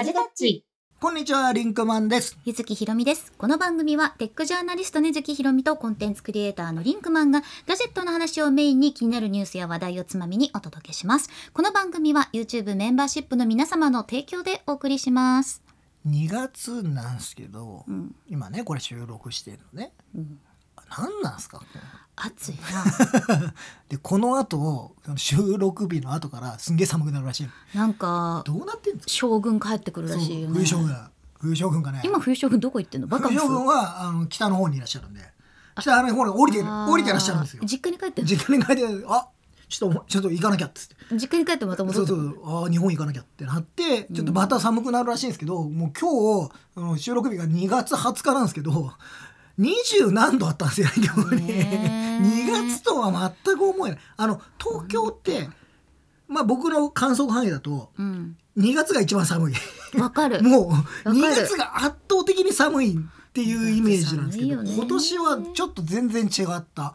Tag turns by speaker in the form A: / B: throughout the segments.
A: ラジタッチ。
B: こんにちは、リンクマンです。
A: ゆずきひろみです。この番組はテックジャーナリストねずきひろみとコンテンツクリエイターのリンクマンがガジェットの話をメインに気になるニュースや話題をつまみにお届けします。この番組は YouTube メンバーシップの皆様の提供でお送りします。
B: 2月なんですけど、
A: うん、
B: 今ね、これ収録してるのね。
A: うん、
B: 何なんすか？
A: 暑い
B: で、この後、収録日の後からすんげえ寒くなるらしいの。
A: な。なんか
B: どうなってんですか？
A: 将軍帰ってくるらしいよね。
B: 冬将軍。冬将軍がね。
A: 今冬将軍どこ行ってんの？バカ
B: 冬将軍はあの北の方にいらっしゃるんで。北あのほら降りて降りてらっしゃるんですよ。
A: 実家に帰ってんの？
B: 実家に帰って、あ、ちょっとちょっと行かなきゃっつって。
A: 実家に帰ってまた戻って
B: そうそうあー日本行かなきゃってなってちょっとまた寒くなるらしいんですけど、もう今日あの収録日が2月20日なんですけど20何度あったんですよ今日に、
A: ねえ
B: 2 月とは全く思えない。あの東京って、まあ僕の観測範囲だと
A: うん。
B: 2月が一番寒い。
A: わかる。
B: もう
A: かる。
B: 2月が圧倒的に寒いっていうイメージなんですけど、今年はちょっと全然違った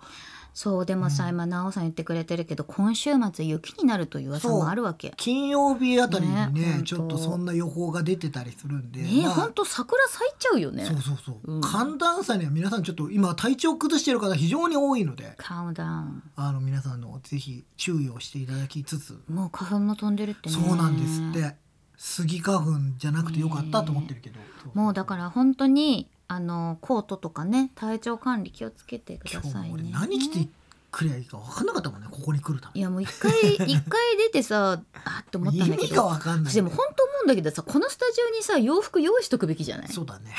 A: そうでもさ、今奈緒さん言ってくれてるけど今週末雪になるという噂もあるわけ。
B: 金曜日あたりにね
A: ね
B: ちょっとそんな予報が出てたりするんで、
A: ねえ、
B: まあ。
A: ほんと桜咲いちゃうよね。
B: そうそうそう、
A: うん。
B: 寒暖差には皆さんちょっと今体調崩している方非常に多いので。
A: カウンダウン。
B: あの皆さんのぜひ注意をしていただきつつ、
A: もう花粉も飛んでるってね。
B: そうなんですって。スギ花粉じゃなくてよかったと思ってるけど、
A: もうだから本当にあのコートとかね体調管理気をつけてくださいね。
B: 何着てくりゃいいか分かんなかったもんねここに来るため。
A: いやもう一回 一回出てさあって思ったんだけ
B: 意味が
A: ど。
B: 分かんない。
A: でも本当思うんだけどさこのスタジオにさ洋服用意しとくべきじゃない？
B: そうだね。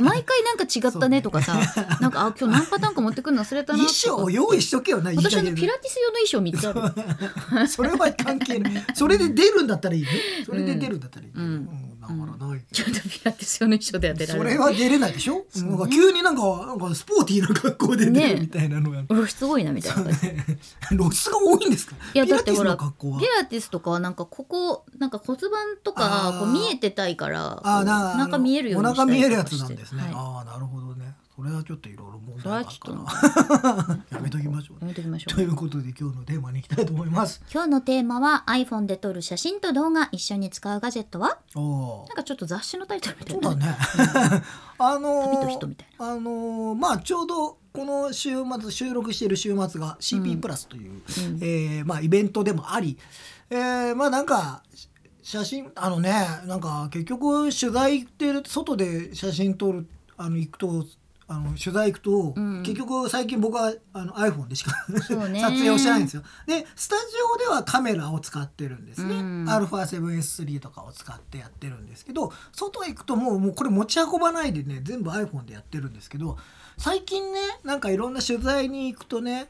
A: 毎回なんか違ったねとかさ、なんかあ今日何パターンか持ってくるの忘れたな
B: 衣
A: とか。
B: 装を用意しとけよな
A: 私あのピラティス用の衣装3つある。
B: それは関係ない。それで出るんだったらいいね。それで出るんだったらいいね、
A: うん。
B: うんだからない。
A: ちょっとピラティス用の衣装で当てられる。
B: それは出れないでしょ、
A: そうね。
B: なんか急になんかなんかスポーティーな格好で出
A: ね
B: るみたいなのが、
A: 露出多いなみたいな。感じ
B: 露出が多いんですか？
A: いや
B: ピラティス
A: だってほら
B: の格好は。
A: ピラティスとかはなんかここなんか骨盤とか
B: あー。
A: こう見えてたいから
B: あー
A: こう
B: な
A: なんか見えるように
B: お
A: したり
B: 腹見えるやつなんですね、
A: はい。
B: ああなるほどねそれはちょっといろいろ問題があ
A: と
B: ったなやめときましょう
A: やめときましょ
B: という
A: う
B: ことで今日のテーマに行きたいと思います。
A: 今日のテーマは iPhone で撮る写真と動画一緒に使うガジェットは？なんかちょっと雑誌のタイトルみた
B: そ
A: いうな
B: だね。あのー
A: 旅と人みたい
B: あのーまあちょうどこの週末収録している週末が CP プラスという、
A: うん。
B: えーまあ、イベントでもあり、えーまあなんか写真あのねなんか結局取材行ってる外で写真撮るあの行くとあの取材行くと、
A: うん
B: 結局最近僕はあの iPhone でしか撮影をしてないんですよ。でスタジオではカメラを使ってるんですね。
A: うん
B: α7S3 とかを使ってやってるんですけど外行くともうもうこれ持ち運ばないでね全部 iPhone でやってるんですけど最近ねなんかいろんな取材に行くとね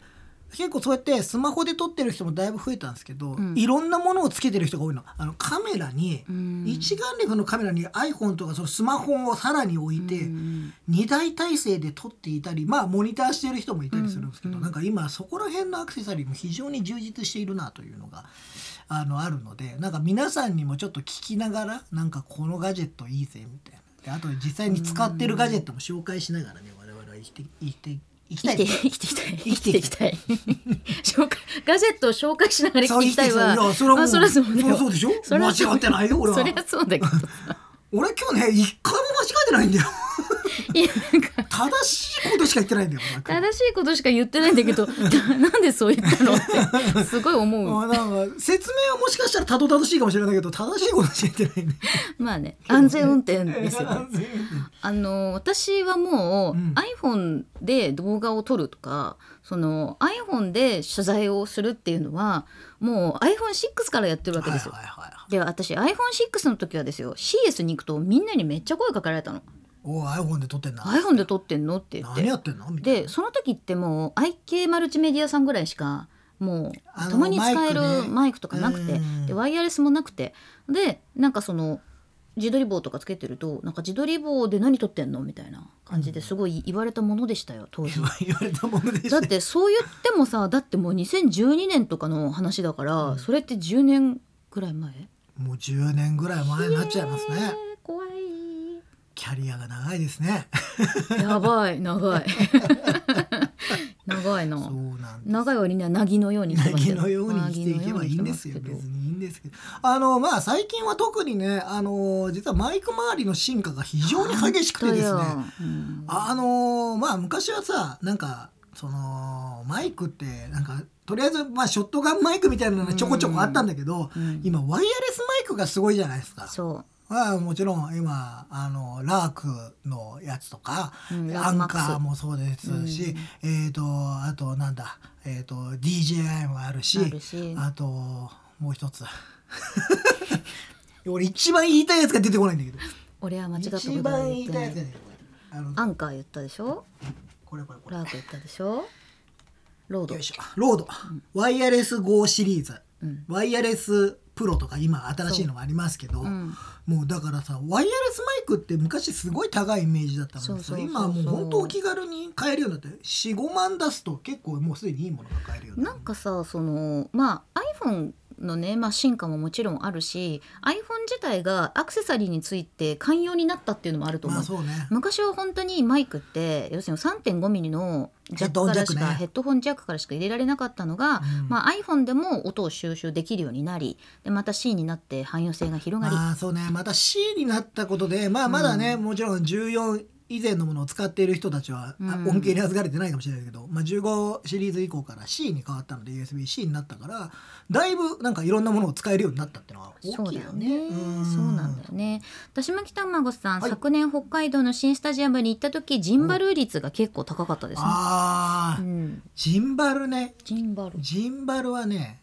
B: 結構そうやってスマホで撮ってる人もだいぶ増えたんですけど、
A: ん。
B: いろんなものをつけてる人が多いの。あのカメラに、
A: うん。
B: 一眼レフのカメラに iPhone とかそのスマホをさらに置いて、
A: うん
B: 2台体制で撮っていたりまあモニターしてる人もいたりするんですけど、
A: うん。
B: なんか今そこら辺のアクセサリーも非常に充実しているなというのがあのあるのでなんか皆さんにもちょっと聞きながらなんかこのガジェットいいぜみたいな。であと実際に使ってるガジェットも紹介しながらね我々は生きて生きて生きたい。
A: 生きていきたい。
B: 生きていきた
A: い。紹介ガジェットを紹介しながら
B: 生きていきたいいやそれは
A: そう
B: でしょ？間違ってないよ俺は。
A: そりゃそうだけどさ
B: 俺今日ね一回も間違えてないんだよ。
A: いやなんか。
B: 正しいことしか言ってないんだよ俺
A: 正しいことしか言ってないんだけどな なんでそう言ったのってすごい思う。
B: あなんか説明はもしかしたらたどたどしいかもしれないけど正しいことしか言ってないんだよ。
A: まあね安全運転ですよ
B: 安全運転
A: あの私はもう、
B: うん。
A: iPhone で動画を撮るとかその iPhone で取材をするっていうのはもう iPhone6 からやってるわけですよ。
B: はいはいはいはい
A: で私 iPhone6 の時はですよ CS に行くとみんなにめっちゃ声かけられたの。
B: おお iPhone で撮ってんな
A: iPhone で撮ってんのって言って。
B: 何やってんの？みたいな。
A: でその時ってもう IK マルチメディアさんぐらいしかもうたまに使える
B: マイク
A: とかなくて
B: うん。
A: でワイヤレスもなくて。でなんかその自撮り棒とかつけてるとなんか自撮り棒で何撮ってんの？みたいな感じですごい言われたものでしたよ当時。
B: 言われたものでした
A: だってそう言ってもさだってもう2012年とかの話だから、それって10年ぐらい前？
B: もう10年ぐらい前になっちゃいますね。
A: えー怖い
B: キャリアが長いですね。
A: やばい長い。長いな
B: そうなん
A: 長い割にはなぎのように生きてますけど。
B: 凪のように生きていけばいいんですよ。別
A: に
B: いいんですけど。あのまあ最近は特にねあの実はマイク周りの進化が非常に激しくてですね。
A: うん。
B: あのまあ昔はさなんかそのマイクってなんかとりあえずまあショットガンマイクみたいなのがちょこちょこあったんだけど、
A: うん。
B: 今ワイヤレスマイクがすごいじゃないですか。
A: そ
B: まあもちろん今あのラークのやつとか、
A: うん
B: アンカーもそうですし、えっ、とあとなんだえっ、と DJI もあるし
A: あるし。
B: あともう一つ。俺一番言いたいやつが出てこないんだけど。
A: う俺は間違ったこと
B: 一番言い
A: たてない
B: いやつが出てこない。あの
A: アンカー言ったでしょ？
B: これこれこれ。
A: ラーク言ったでしょ？ロード。
B: よいしょ。ロード、ワイヤレス GO シリーズ、
A: うん。
B: ワイヤレスプロとか今新しいのもありますけど、
A: う。ん。
B: もうだからさワイヤレスマイクって昔すごい高いイメージだったのにさ
A: そうそうそうそう。
B: 今はもう本当お気軽に買えるようになって45万出すと結構もうすでにいいものが買えるようになる。
A: なんかさそのまあ iPhone のね、まあ、進化ももちろんあるし iPhone 自体がアクセサリーについて寛容になったっていうのもあると思う。
B: まあそうね。
A: 昔は本当にマイクって要するに3.5ミリのジャックからしかヘ
B: ヘ
A: ッドホンジャックからしか入れられなかったのが、
B: うん。
A: まあ、iPhone でも音を収集できるようになりでまた C になって汎用性が広がり、
B: まあそうね。また C になったことでまあまだね、もちろん14以前のものを使っている人たちは、あ
A: うん
B: 恩恵に預かれてないかもしれないけど、まあ、15シリーズ以降から C に変わったので USB-C になったからだいぶなんかいろんなものを使えるようになったっていうのは
A: そうだよ
B: 大きいよね。
A: ね。
B: ん
A: そうなんだよね。だし巻き卵さん、
B: はい
A: 昨年北海道の新スタジアムに行った時ジンバル率が結構高かったですね。
B: ああ、
A: うん、
B: ジンバルね
A: ジンバル。
B: ジンバルはね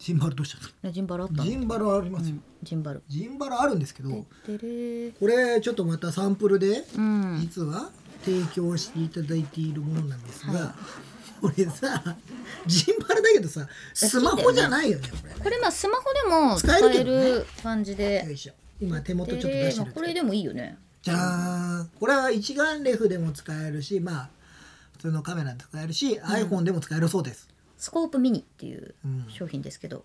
B: ジンバルどうした
A: ジンバルあった。の
B: ジンバルありますよ、
A: うん、ジンバル。
B: ジンバルあるんですけどこれちょっとまたサンプルで
A: うん。
B: 実は提供していただいているものなんですが、
A: は
B: これさジンバルだけどさスマホじゃないよねこれね。
A: これまあスマホでも使え
B: る
A: 感じで。
B: よいしょ。今手元ちょっと出してる
A: これでもいいよね。
B: じゃーん。これは一眼レフでも使えるしまあ普通のカメラで使えるし、iPhone でも使えるそうです
A: スコープミニっていう
B: うん。
A: 商品ですけど、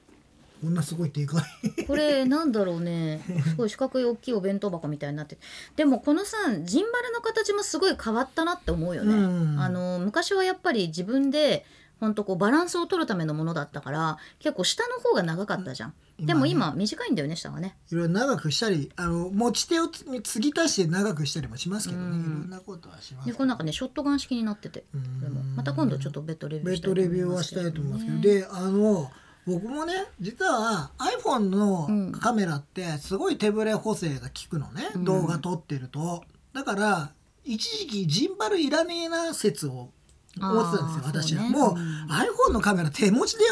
B: こんなすごいでかい。
A: これなんだろうね。すごい四角い大きいお弁当箱みたいになって。てでもこのさジンバルの形もすごい変わったなって思うよね、
B: うん。
A: あの昔はやっぱり自分でほんとこうバランスを取るためのものだったから結構下の方が長かったじゃん、
B: うん。
A: でも今短いんだよね下がね。
B: いろいろ長くしたりあの持ち手をつ継ぎ足して長くしたりもしますけどね、
A: うん。
B: いろんなことはしますけど。
A: でこの中ねショットガン式になってて
B: うん。
A: これも。また今度ちょっと別途レビューしたいと
B: 別途レビュー
A: 思います
B: はしたいと思いますけど、
A: ね
B: であの僕もね実は iPhone
A: うん。
B: のカメラってすごい手ぶれ補正が効くのね、
A: うん。
B: 動画撮ってると。だから一時期ジンバルいらねえな説を思ってたんですよ私は、
A: ね。
B: もう、
A: うん。
B: iPhone のカメラ手持ちで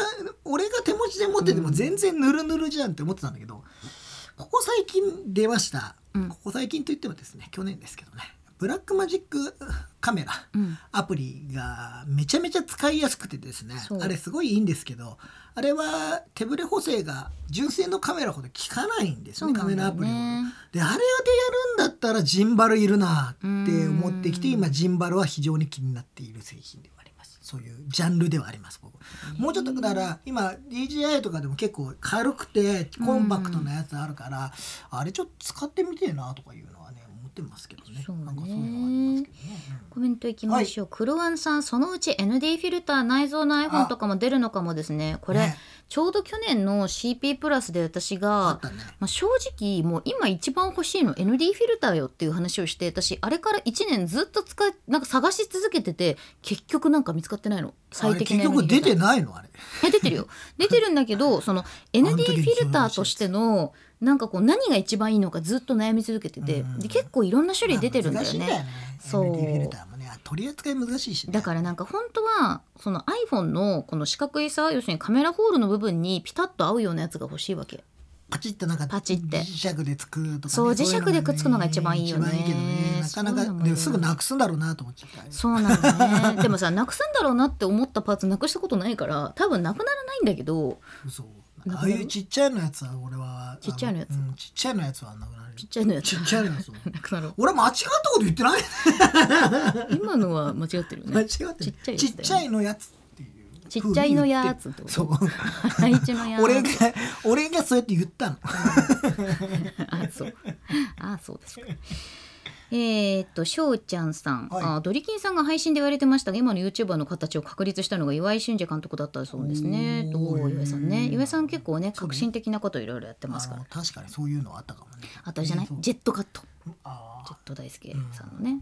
B: 俺が手持ちで持ってても全然ヌルヌルじゃんって思ってたんだけどここ最近出ました、
A: うん。
B: ここ最近といってもですね去年ですけどねブラックマジックカメラ、
A: うん。
B: アプリがめちゃめちゃ使いやすくてですねあれすごいいいんですけどあれは手ブレ補正が純正のカメラほど効かないんですねカ
A: そうなんだよ
B: メラアプリであれでやるんだったらジンバルいるなって思ってきて
A: うん
B: 今ジンバルは非常に気になっている製品ではあります。そういうジャンルではあります僕。もうちょっとだから今 DJI とかでも結構軽くてコンパクトなやつあるからあれちょっと使ってみてえなとかいうのはってますけどね。
A: そうね。
B: なんかそういうのはありますけどね、
A: コメントいきましょう、クロワンさんそのうち ND フィルター内蔵の iPhone とかも出るのかもですね。これ、
B: ね
A: ちょうど去年の CP プラスで私
B: あ
A: が
B: ね。
A: まあ、正直もう今一番欲しいの ND フィルターよっていう話をして私あれから1年ずっと使いなんか探し続けてて結局なんか見つかってないの。最適な
B: 結局出てないの？あれ。
A: え出てるよ。出てるんだけどその ND フィルターとしてのなんかこう何が一番いいのかずっと悩み続けてて
B: うん。
A: で結構いろんな種類出てるんだよね。
B: 難しいんだよね。
A: そう。
B: ND フィルターもね。取り扱い難しいしね、
A: だからなんか本当はその iPhone のこの四角いさ要するにカメラホールの部分にピタッと合うようなやつが欲しいわけ。
B: パチッとなんか
A: パチって。
B: 磁石でつくとか、ね、
A: そう磁石でくっつくのが一番いいよね。
B: ね。なかなかですぐなくすんだろうなと思っちゃった
A: そうなんだね。でもさなくすんだろうなって思ったパーツなくしたことないから多分なくならないんだけど
B: 嘘。
A: なくなる
B: ああいうちっちゃいのやつは俺は。
A: ちっちゃいのやつ？
B: あうん、ちっちゃいのやつはなくなる
A: ちっちゃいのやつ？
B: ちっちゃいのやつは。
A: なくなる。
B: 俺間違ったこと言ってない。
A: 今のは間違ってるよ
B: 間違
A: ね
B: って
A: ちっちゃいね。
B: ちっちゃいのやつっていう。
A: ちっちゃいのやつって。こと
B: そう。
A: 配置のやつ。
B: 俺が俺がそうやって言ったの。
A: あそう。あそうですかえーっとしょうちゃんさん、
B: はい。
A: あドリキンさんが配信で言われてましたが今の YouTuber の形を確立したのが岩井俊二監督だったそうですね。
B: おー
A: おー岩井さんね。岩井さん結構ね革新的なこといろいろやってますから。
B: 確かにそういうのあったかもね。
A: あとあれじゃない？ジェットカット。
B: あ
A: ジェット大輔さんのね、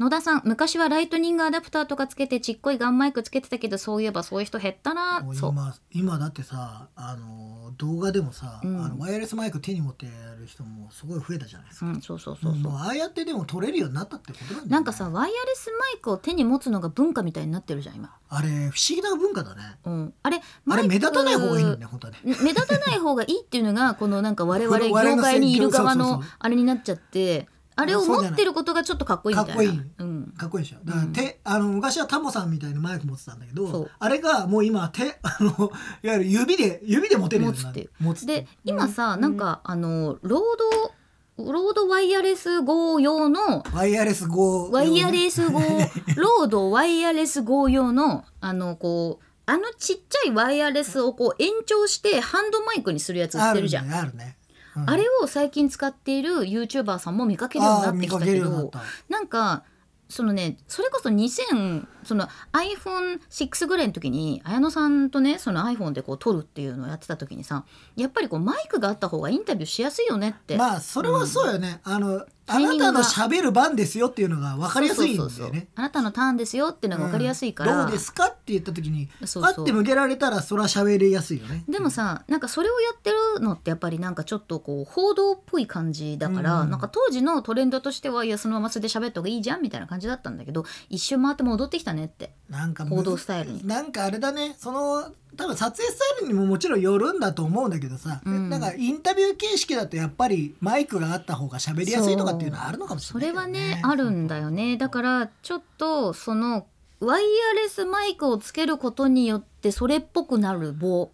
A: 野田さん昔はライトニングアダプターとかつけてちっこいガンマイクつけてたけどそういえばそういう人減ったな。
B: 今今だってさあの動画でもさ、
A: うん。
B: あのワイヤレスマイク手に持ってやる人もすごい増えたじゃないですか、
A: うんそうそうそうそう、
B: ああやってでも撮れるようになったってことなんね。
A: なんかさワイヤレスマイクを手に持つのが文化みたいになってるじゃん今、
B: あれ不思議な文化だね。
A: うん、あれ
B: あれ目立たない方がいいのね本当はね。
A: 目立たない方がいいっていうのがこのなんか我々 業界にいる側のあれになっちゃってあれを持ってることがちょっとかっこいいみたいな。
B: かっこいい。
A: うん、
B: かっこいいでしょ。だから手、あの昔はタモさんみたいなマイク持ってたんだけ
A: そう。
B: どあれがもう今手 あのいわゆる指で指で持てるようになる。
A: 持つって。で今さなんかあのロードロードワイヤレス号用の
B: ワイヤレス号
A: ワイヤレス号 ロードワイヤレス号用のあのこうあのちっちゃいワイヤレスをこう延長してハンドマイクにするやつ売ってるじゃん。
B: ねあるね、うん。
A: あれを最近使っている YouTuber さんも見かけるようになってきたけど
B: な
A: んかそのねそれこそ2000その iPhone6 ぐらいの時に綾野さんとねその iPhone でこう撮るっていうのをやってた時にさやっぱりこうマイクがあった方がインタビューしやすいよねって、
B: まあそれはそうよね、あのあなたの喋る番ですよっていうのが分かりやすいんだよ
A: そうそうそう
B: ね
A: あなたのターンですよっていうのが分かりやすいから、
B: うんどうですかって言った時に
A: そうそう。
B: パッて向けられたらそれは喋りやすいよね。
A: でもさなんかそれをやってるのってやっぱりなんかちょっとこう報道っぽい感じだから、
B: うん。
A: なんか当時のトレンドとしてはいやそのままそれで喋った方がいいじゃんみたいな感じだったんだけど一周回って戻ってきたねって。
B: なんか
A: 報道スタイルに。
B: なんかあれだねその多分撮影スタイルにももちろんよるんだと思うんだけどさ、
A: うん。
B: なんかインタビュー形式だとやっぱりマイクがあった方が喋りやすいとかっていうのはあるのかもしれないけど
A: それはねあるんだよね。だからちょっとそのワイヤレスマイクをつけることによってそれっぽくなる棒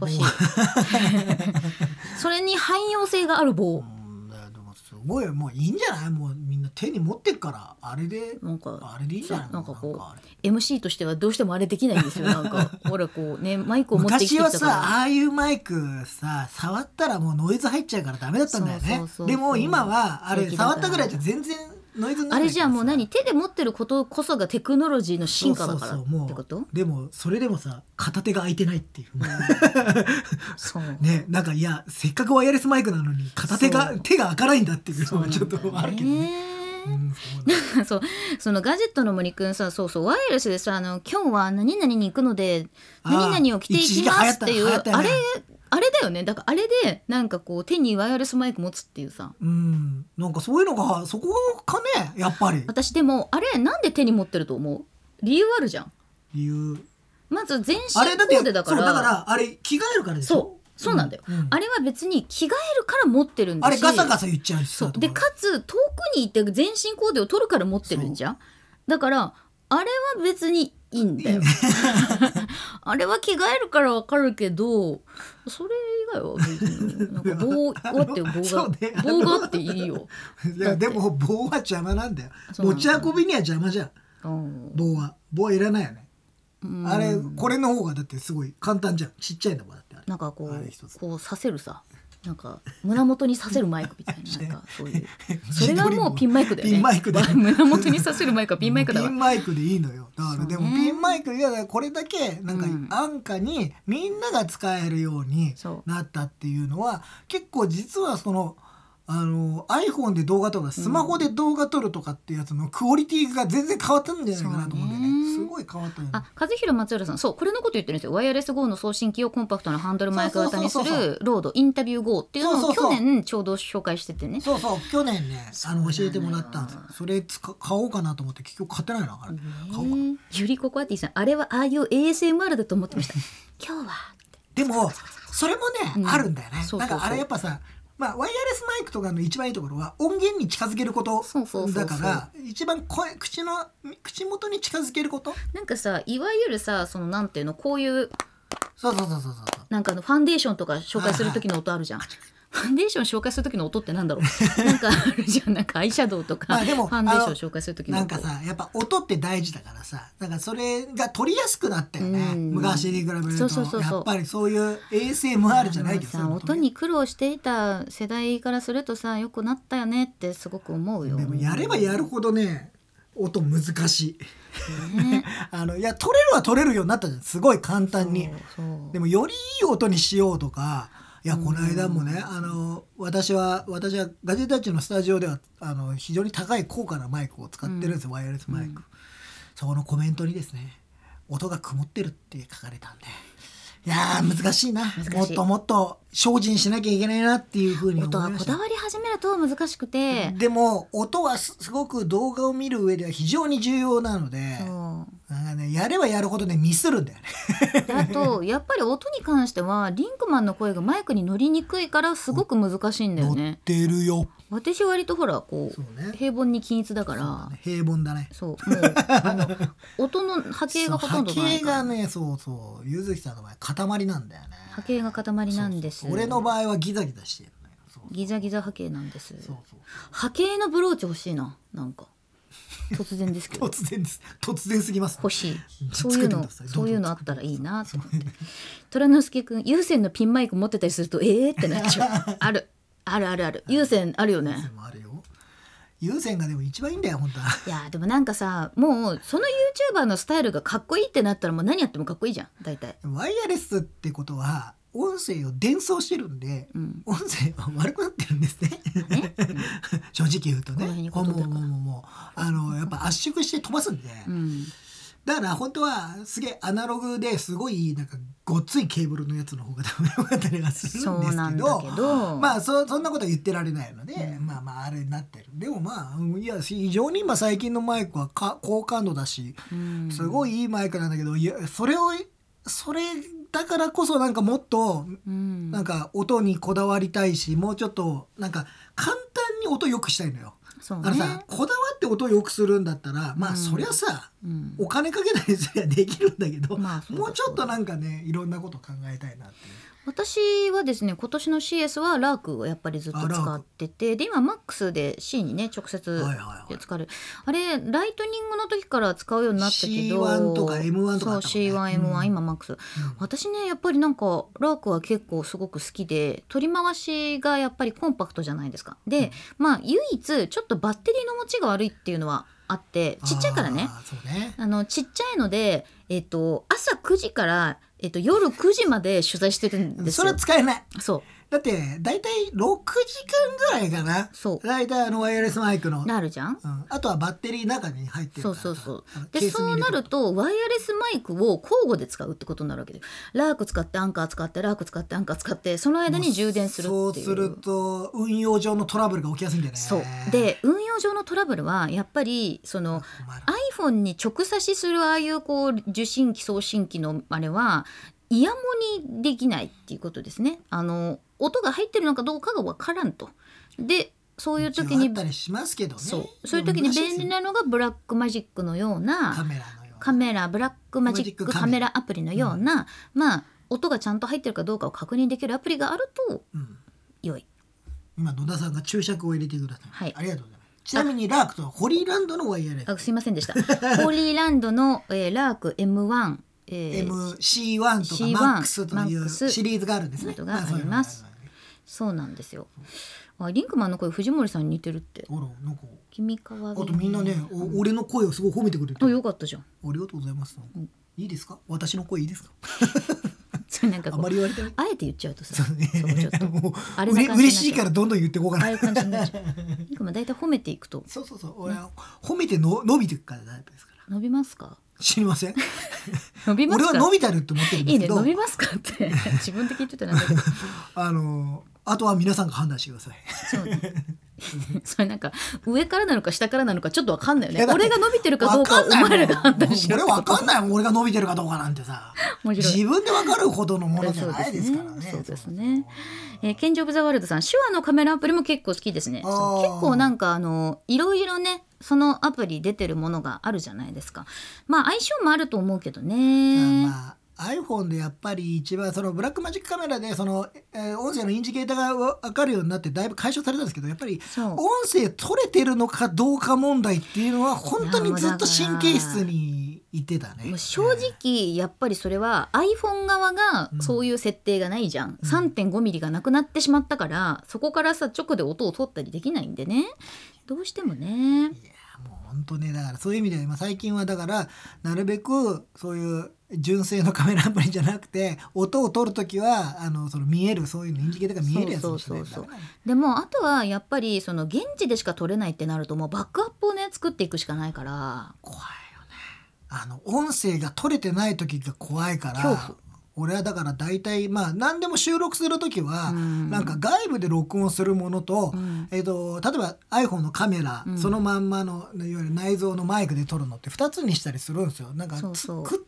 A: 欲しい。それに汎用性がある棒
B: もすごいもういいんじゃない？もうみんな手に持ってっから。あれで
A: なんか
B: あれでいいんじゃない？
A: なんかこう
B: あれ。
A: MC としてはどうしてもあれできないんですよ。なんか ほらこうねマイクを持ってきて
B: 昔はさああいうマイクさ触ったらもうノイズ入っちゃうからダメだったんだよね。でも今はあれ触ったぐらいじゃ全然
A: あれじゃあもう何？手で持ってることこそがテクノロジーの進化だから
B: そうそうそうもう
A: ってこと？
B: でもそれでもさ片手が空いてないっていう、
A: そう。
B: ねなんかいやせっかくワイヤレスマイクなのに片手が手が開かないんだっていうの
A: そうなんだよ
B: はちょっとあるけどね。
A: ね。
B: うんそうね。
A: そのガジェットの森くんさそうそうワイヤレスでさあの今日は何々に行くので何々を着ていきますっていうあれあれだよね。だからあれでなんかこう手にワイヤレスマイク持つっていうさ。
B: うん。なんかそういうのがそこかねやっぱり。
A: 私でもあれなんで手に持ってると思う？理由あるじゃん。
B: 理由。
A: まず全身コーデだから。
B: だからあれ着替えるからでしょ？
A: そう。そうなんだよ、
B: うん。
A: あれは別に着替えるから持ってるんだし。
B: あれガサガサ言っちゃうし
A: でかつ遠くに行って全身コーデを取るから持ってるんじゃん。だからあれは別にいいんだよあれは着替えるからわかるけどそれ以外は別になんか棒があって棒が、
B: ね。
A: 棒があっていいよ、
B: いやでも棒は邪魔なんだよ。持ち運びには邪魔じゃん。
A: うん。
B: 棒は。棒はいらないよね。
A: うん。
B: あれこれの方がだってすごい簡単じゃん。ちっちゃいんだもんだってあれ
A: なんかこうこうさせるさなんか胸元にさせるマイクみたいな なんかそういう。それはもうピンマイクだよね。
B: ピンマイクで。
A: 胸元にさせるマイクはピンマイクだわ。
B: ピンマイクでいいのよ。だからでもピンマイクいやこれだけなんか
A: うん
B: 安価にみんなが使えるようになったっていうのは結構実はそのあの iPhone で動画とかスマホで動画撮るとかっていうやつのクオリティが全然変わったんじゃないかなと思うんだよ
A: そうね。
B: ねすごい変わったよね。
A: あ、和弘松浦さん、そう、これのこと言ってるんですよ。ワイヤレス GO の送信機をコンパクトなハンドルマイク型にするロードインタビュー GO っていうのを去年ちょうど紹介しててね。
B: そうそう去年ねあの教えてもらったんです。
A: そ
B: れつか買おうかなと思って結局買ってないなあれ買おうか。
A: ねゆりここあティさん、あれはああいう ASMR だと思ってました。今日は。
B: でもそれもね、
A: うん。
B: あるんだよね。なんかあれやっぱさまあ、ワイヤレスマイクとかの一番いいところは音源に近づけることだから一番声口の口元に近づけること
A: なんかさ、いわゆるさ、そのなんていうの、こういう、
B: そうそうそうそうそう。
A: なんかあのファンデーションとか紹介する時の音あるじゃん。ファンデーション紹介する時の音ってなんだろう？なんかあるじゃん。なんかアイシャドウとか、
B: まあでも
A: ファンデーション紹介する時の音。
B: なんかさやっぱ音って大事だからさ。なんかそれが取りやすくなったよね、
A: うん。
B: 昔に比べると。
A: そうそうそう
B: やっぱりそういう ASMR じゃないけど
A: さ音に苦労していた世代からするとさ良くなったよねってすごく思うよ。
B: でもやればやるほどね音難しい。
A: ね。
B: あのいや取れるは取れるようになったじゃん。すごい簡単に。でもよりいい音にしようとかいやこの間もねあの私は私はガジェタッチのスタジオではあの非常に高い高価なマイクを使ってるんですよ、ワイヤレスマイク、
A: うん。
B: そこのコメントにですね音が曇ってるって書かれたんで。いやー難しいな。もっともっと精進しなきゃいけないなっていうふうに思い
A: 音は
B: ました。
A: こだわり始めると難しくて、
B: でも音はすすごく動画を見る上では非常に重要なのでねやればやるほどねミスるんだよね。
A: であとやっぱり音に関してはリンクマンの声がマイクに乗りにくいからすごく難しいんだよ
B: 乗っ
A: ね。
B: てるよ。
A: 私割とほらこ
B: そう
A: う
B: ね。
A: 平凡に均一だから。
B: 平凡だね。
A: そうもうあの 音の波形がほとんどないから。
B: がねそうそうゆずきさんの場合塊なんだよね。
A: 波形が塊なんです。
B: 俺の場合はギザギザしてるのよ。そう
A: ギザギザ波形なんです。波形のブローチ欲しいななんか突然ですけど。
B: 突然です。突然すぎます。
A: 欲しい。そう
B: 作
A: いうのそういうのあったらいいなと思って。虎之介くん有線のピンマイク持ってたりするとええー、ってなっちゃう。ある。あるあるある。有線あるよ
B: 有
A: ね
B: 線もあるよ。有線がでも一番いいんだよ本当は。い
A: やでもなんかさもうその YouTuber のスタイルがかっこいいってなったらもう何やってもかっこいいじゃん大体。
B: ワイヤレスってことは音声を伝送してるんで、
A: うん。
B: 音声は悪くなってるんですね。
A: ね、
B: 正直言うとね。もうもうもうもう。あのやっぱ圧縮して飛ばすんで、
A: うん、
B: だから本当はすげえアナログですごいなんかごっついケーブルのやつの方が多分良かったりはするんですけどまあそそんなことは言ってられないので、まあまああれになってる。でもまあうんいや非常に今最近のマイクはか高感度だし
A: うん。
B: すごいいいマイクなんだけどいやそれをそれだからこそなんかもっと
A: うん。
B: なんか音にこだわりたいしもうちょっとなんか簡単に音良くしたいのよ。
A: そう
B: あのさ
A: ね、
B: こだわって音を良くするんだったらまあ、
A: うん。
B: そりゃさ
A: うん、
B: お金かけたりすりゃできるんだけど、
A: まあ
B: もうちょっとなんかねいろんなこと考えたいなっていう。
A: 私はですね今年の CS はラークをやっぱりずっと使っててで今マックスで C にね直接
B: はいはいはい。
A: 使える、あれライトニングの時から使うようになったけど
B: C1 とか M1 とかね。
A: C1M1、
B: うん。
A: 今マックス。私ねやっぱりなんかラークは結構すごく好きで取り回しがやっぱりコンパクトじゃないですか。で、まあ唯一ちょっとバッテリーの持ちが悪いっていうのはあってちっちゃいからね。
B: あーそうね。
A: あのちっちゃいので、えっと、朝9時から、えっと、夜9時まで取材してるんです
B: それ
A: よ
B: は使えない。
A: そう
B: だって大体6時間ぐらいかな。
A: そう。
B: 大体あのワイヤレスマイクの、
A: なるじゃん。
B: うん、あとはバッテリー中に入ってる
A: そうそうそう。でそうなるとワイヤレスマイクを交互で使うってことになるわけでラーク使ってアンカー使ってラーク使ってアンカー使ってその間に充電する
B: そうすると運用上のトラブルが起きやすいんだよね。
A: そう。で運用上のトラブルはやっぱりその iPhone に直差しするああいうこう受信機送信機のあれはイヤモニできないっていうことですね。あの音が入ってるのかどうかがわからんと。でそういう時に
B: 一応あったりしますけどね。
A: そう。そういう時に便利なのがブラックマジックのよう
B: カ
A: な。カメラブラックマジック
B: カメラ
A: アプリのような、まあ音がちゃんと入ってるかどうかを確認できるアプリがあると
B: うん。
A: 良い。
B: 今野田さんが注釈を入れてください、
A: はい。
B: ありがとうございます。ちなみにラークとホリーランドのワイヤレス。
A: あすいませんでした。ホーリーランドの、えーラーク M1、えー
B: MC1 と
A: C1
B: か MAX というシリーズがあるんですね。
A: が。あります。
B: あそう
A: なんですよ。あリンクマンの声藤森さんに似てるって。
B: あらなんか。
A: 君かわ
B: あとみんなね、お俺の声をすごい褒めてくれて
A: あ
B: る
A: よかったじゃん。
B: ありがとうございます、いいですか？私の声いいですか？
A: それなんか
B: あまり言われて
A: あえて言っちゃうとさ、
B: そう
A: ちょっと あれ
B: 嬉しいからどんどん言ってこうかな。
A: ああいう感じになっちゃう。リンクマン大体褒めていくと。
B: そうそうそう。俺は褒めての伸びていくからタイプですから。
A: 伸びますか？
B: 知りません？
A: 伸びますか？
B: 俺は伸びたるって思ってるんで
A: いいね
B: すけど
A: 伸びますかって。自分で聞いてたなんだけど。
B: あのあとは皆さんが判断してください。
A: そうね。それなんか上からなのか下からなのかちょっとわかんないよね。俺が伸びてるかどうかをお
B: わかんない
A: 前らが判断しろ
B: 俺わかんないもん。俺が伸びてるかどうかなんてさ自分でわかるほどのものじゃないですからね。
A: そうですね。えー、ケンジオブザワールドさんシュアのカメラアプリも結構好きですね。結構なんかあのいろいろねそのアプリ出てるものがあるじゃないですか。まあ相性もあると思うけど
B: うん
A: ね、
B: まあ iPhone でやっぱり一番そのブラックマジックカメラでその、えー音声のインジケーターが分かるようになってだいぶ解消されたんですけどやっぱり音声取れてるのかどうか問題っていうのは本当にずっと神経質にいてたね。
A: 正直やっぱりそれは iPhone 側がそういう設定がないじゃん、3.5ミリがなくなってしまったからそこからさ直で音を取ったりできないんでね。どうしてもね
B: 本当ねだからそういう意味では今最近はだからなるべくそういう純正のカメラアプリじゃなくて音を取る時はあのその見えるそういうのインジケーターが見えるやつにしないと
A: でもあとはやっぱりその現地でしか取れないってなるともうバックアップをね作っていくしかないから。
B: 怖いよね。あの音声が取れてない時が怖いから
A: 恐怖
B: 俺はだから大体まあ何でも収録する時は、
A: うん。
B: なんか外部で録音するものと,、
A: うん。
B: えー、と例えば iPhone のカメラ、
A: うん。
B: そのまんまのいわゆる内蔵のマイクで撮るのって2つにしたりするんですよ。なんかくっ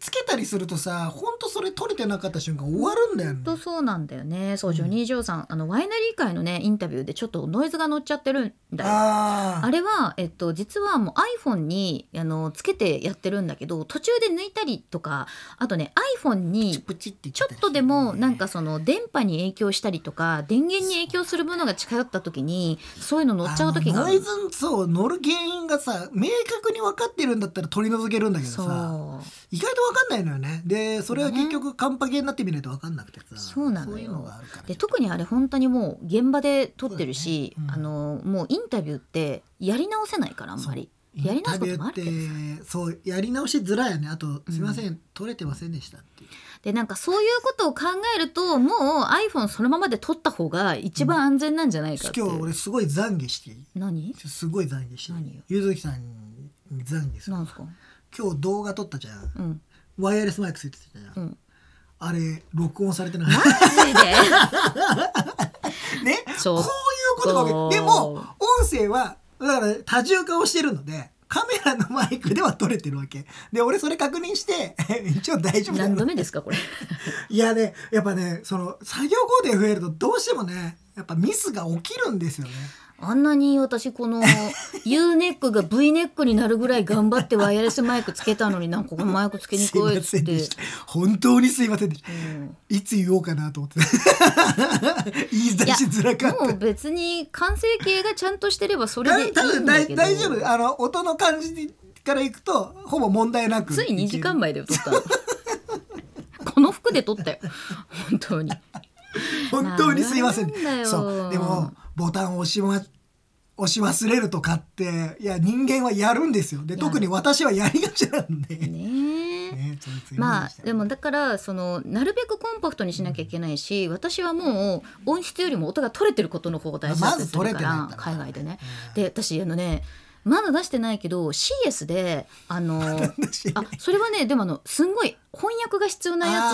B: つけたりするとさほんとそれ撮れてなかった瞬間終わるんだよね。
A: とそうなんだよね。そうジョニー・ジョーさん、あのワイナリー界のねインタビューでちょっとノイズが乗っちゃってるんだよ
B: あ
A: あれは、えっと、実はもう iPhone にあのつけてやってるんだけど途中で抜いたりとかあとね iPhone に
B: プチって
A: ちょっとでもなんかその電波に影響したりとか電源に影響するものが近寄った時にそういうの乗っちゃう時が
B: ノイズそう乗る原因がさ明確に分かってるんだったら取り除けるんだけどさ
A: そう。
B: 意外と分かんないのよね。でそれは結局カンパケになってみないと分かんなくてさ
A: そうなのよ。で特にあれ本当にもう現場で撮ってるし、
B: ね。うん。
A: あのもうインタビューってやり直せないからあんまりやり直すこともあるけど
B: そうやり直しづらいよね。あと「すいません、取れてませんでした」っていう。
A: でなんかそういうことを考えるともう iPhone そのままで撮った方が一番安全なんじゃないかって。いう、
B: 今日俺すごい懺悔していい？
A: 何？
B: すごい懺悔していい。ゆずきさんに懺悔する。
A: なんすか？
B: 今日動画撮ったじゃん。
A: うん。
B: ワイヤレスマイクついてたじゃん、
A: うん。
B: あれ録音されてない？
A: マジで？
B: ね？こういうことがでも音声はだから多重化をしてるのでカメラのマイクでは撮れてるわけ。で俺それ確認して 一応大丈夫
A: 何度目ですかこれ？
B: いやねやっぱねその作業工程増えるとどうしてもねやっぱミスが起きるんですよね
A: あんなに私この U ネックが V ネックになるぐらい頑張ってワイヤレスマイクつけたのになんかここマイクつけにくいっつって。
B: 本当にすいませんでした。
A: うん。
B: いつ言おうかなと思って。言い出しづらかった。
A: もう別に完成形がちゃんとしてればそれでいいんだけど。
B: 大丈夫。あの音の感じからいくとほぼ問題なく。
A: つい2時間
B: 前
A: 前で撮った。の この服で撮ったよ。本当に
B: 本当にすいません。そう。でもボタンを押し,、ま、押し忘れるとかっていや人間はやるんですよ。で特に私はやりがちなんで、ね
A: まあでもだからそのなるべくコンパクトにしなきゃいけないし私はもう音質よりも音が取れてることの方が大事だったりするから。海外でね。
B: うん。
A: で私あのねまだ出してないけど CS であの
B: 私
A: あそれはねでもあのすんごい翻訳が必要なや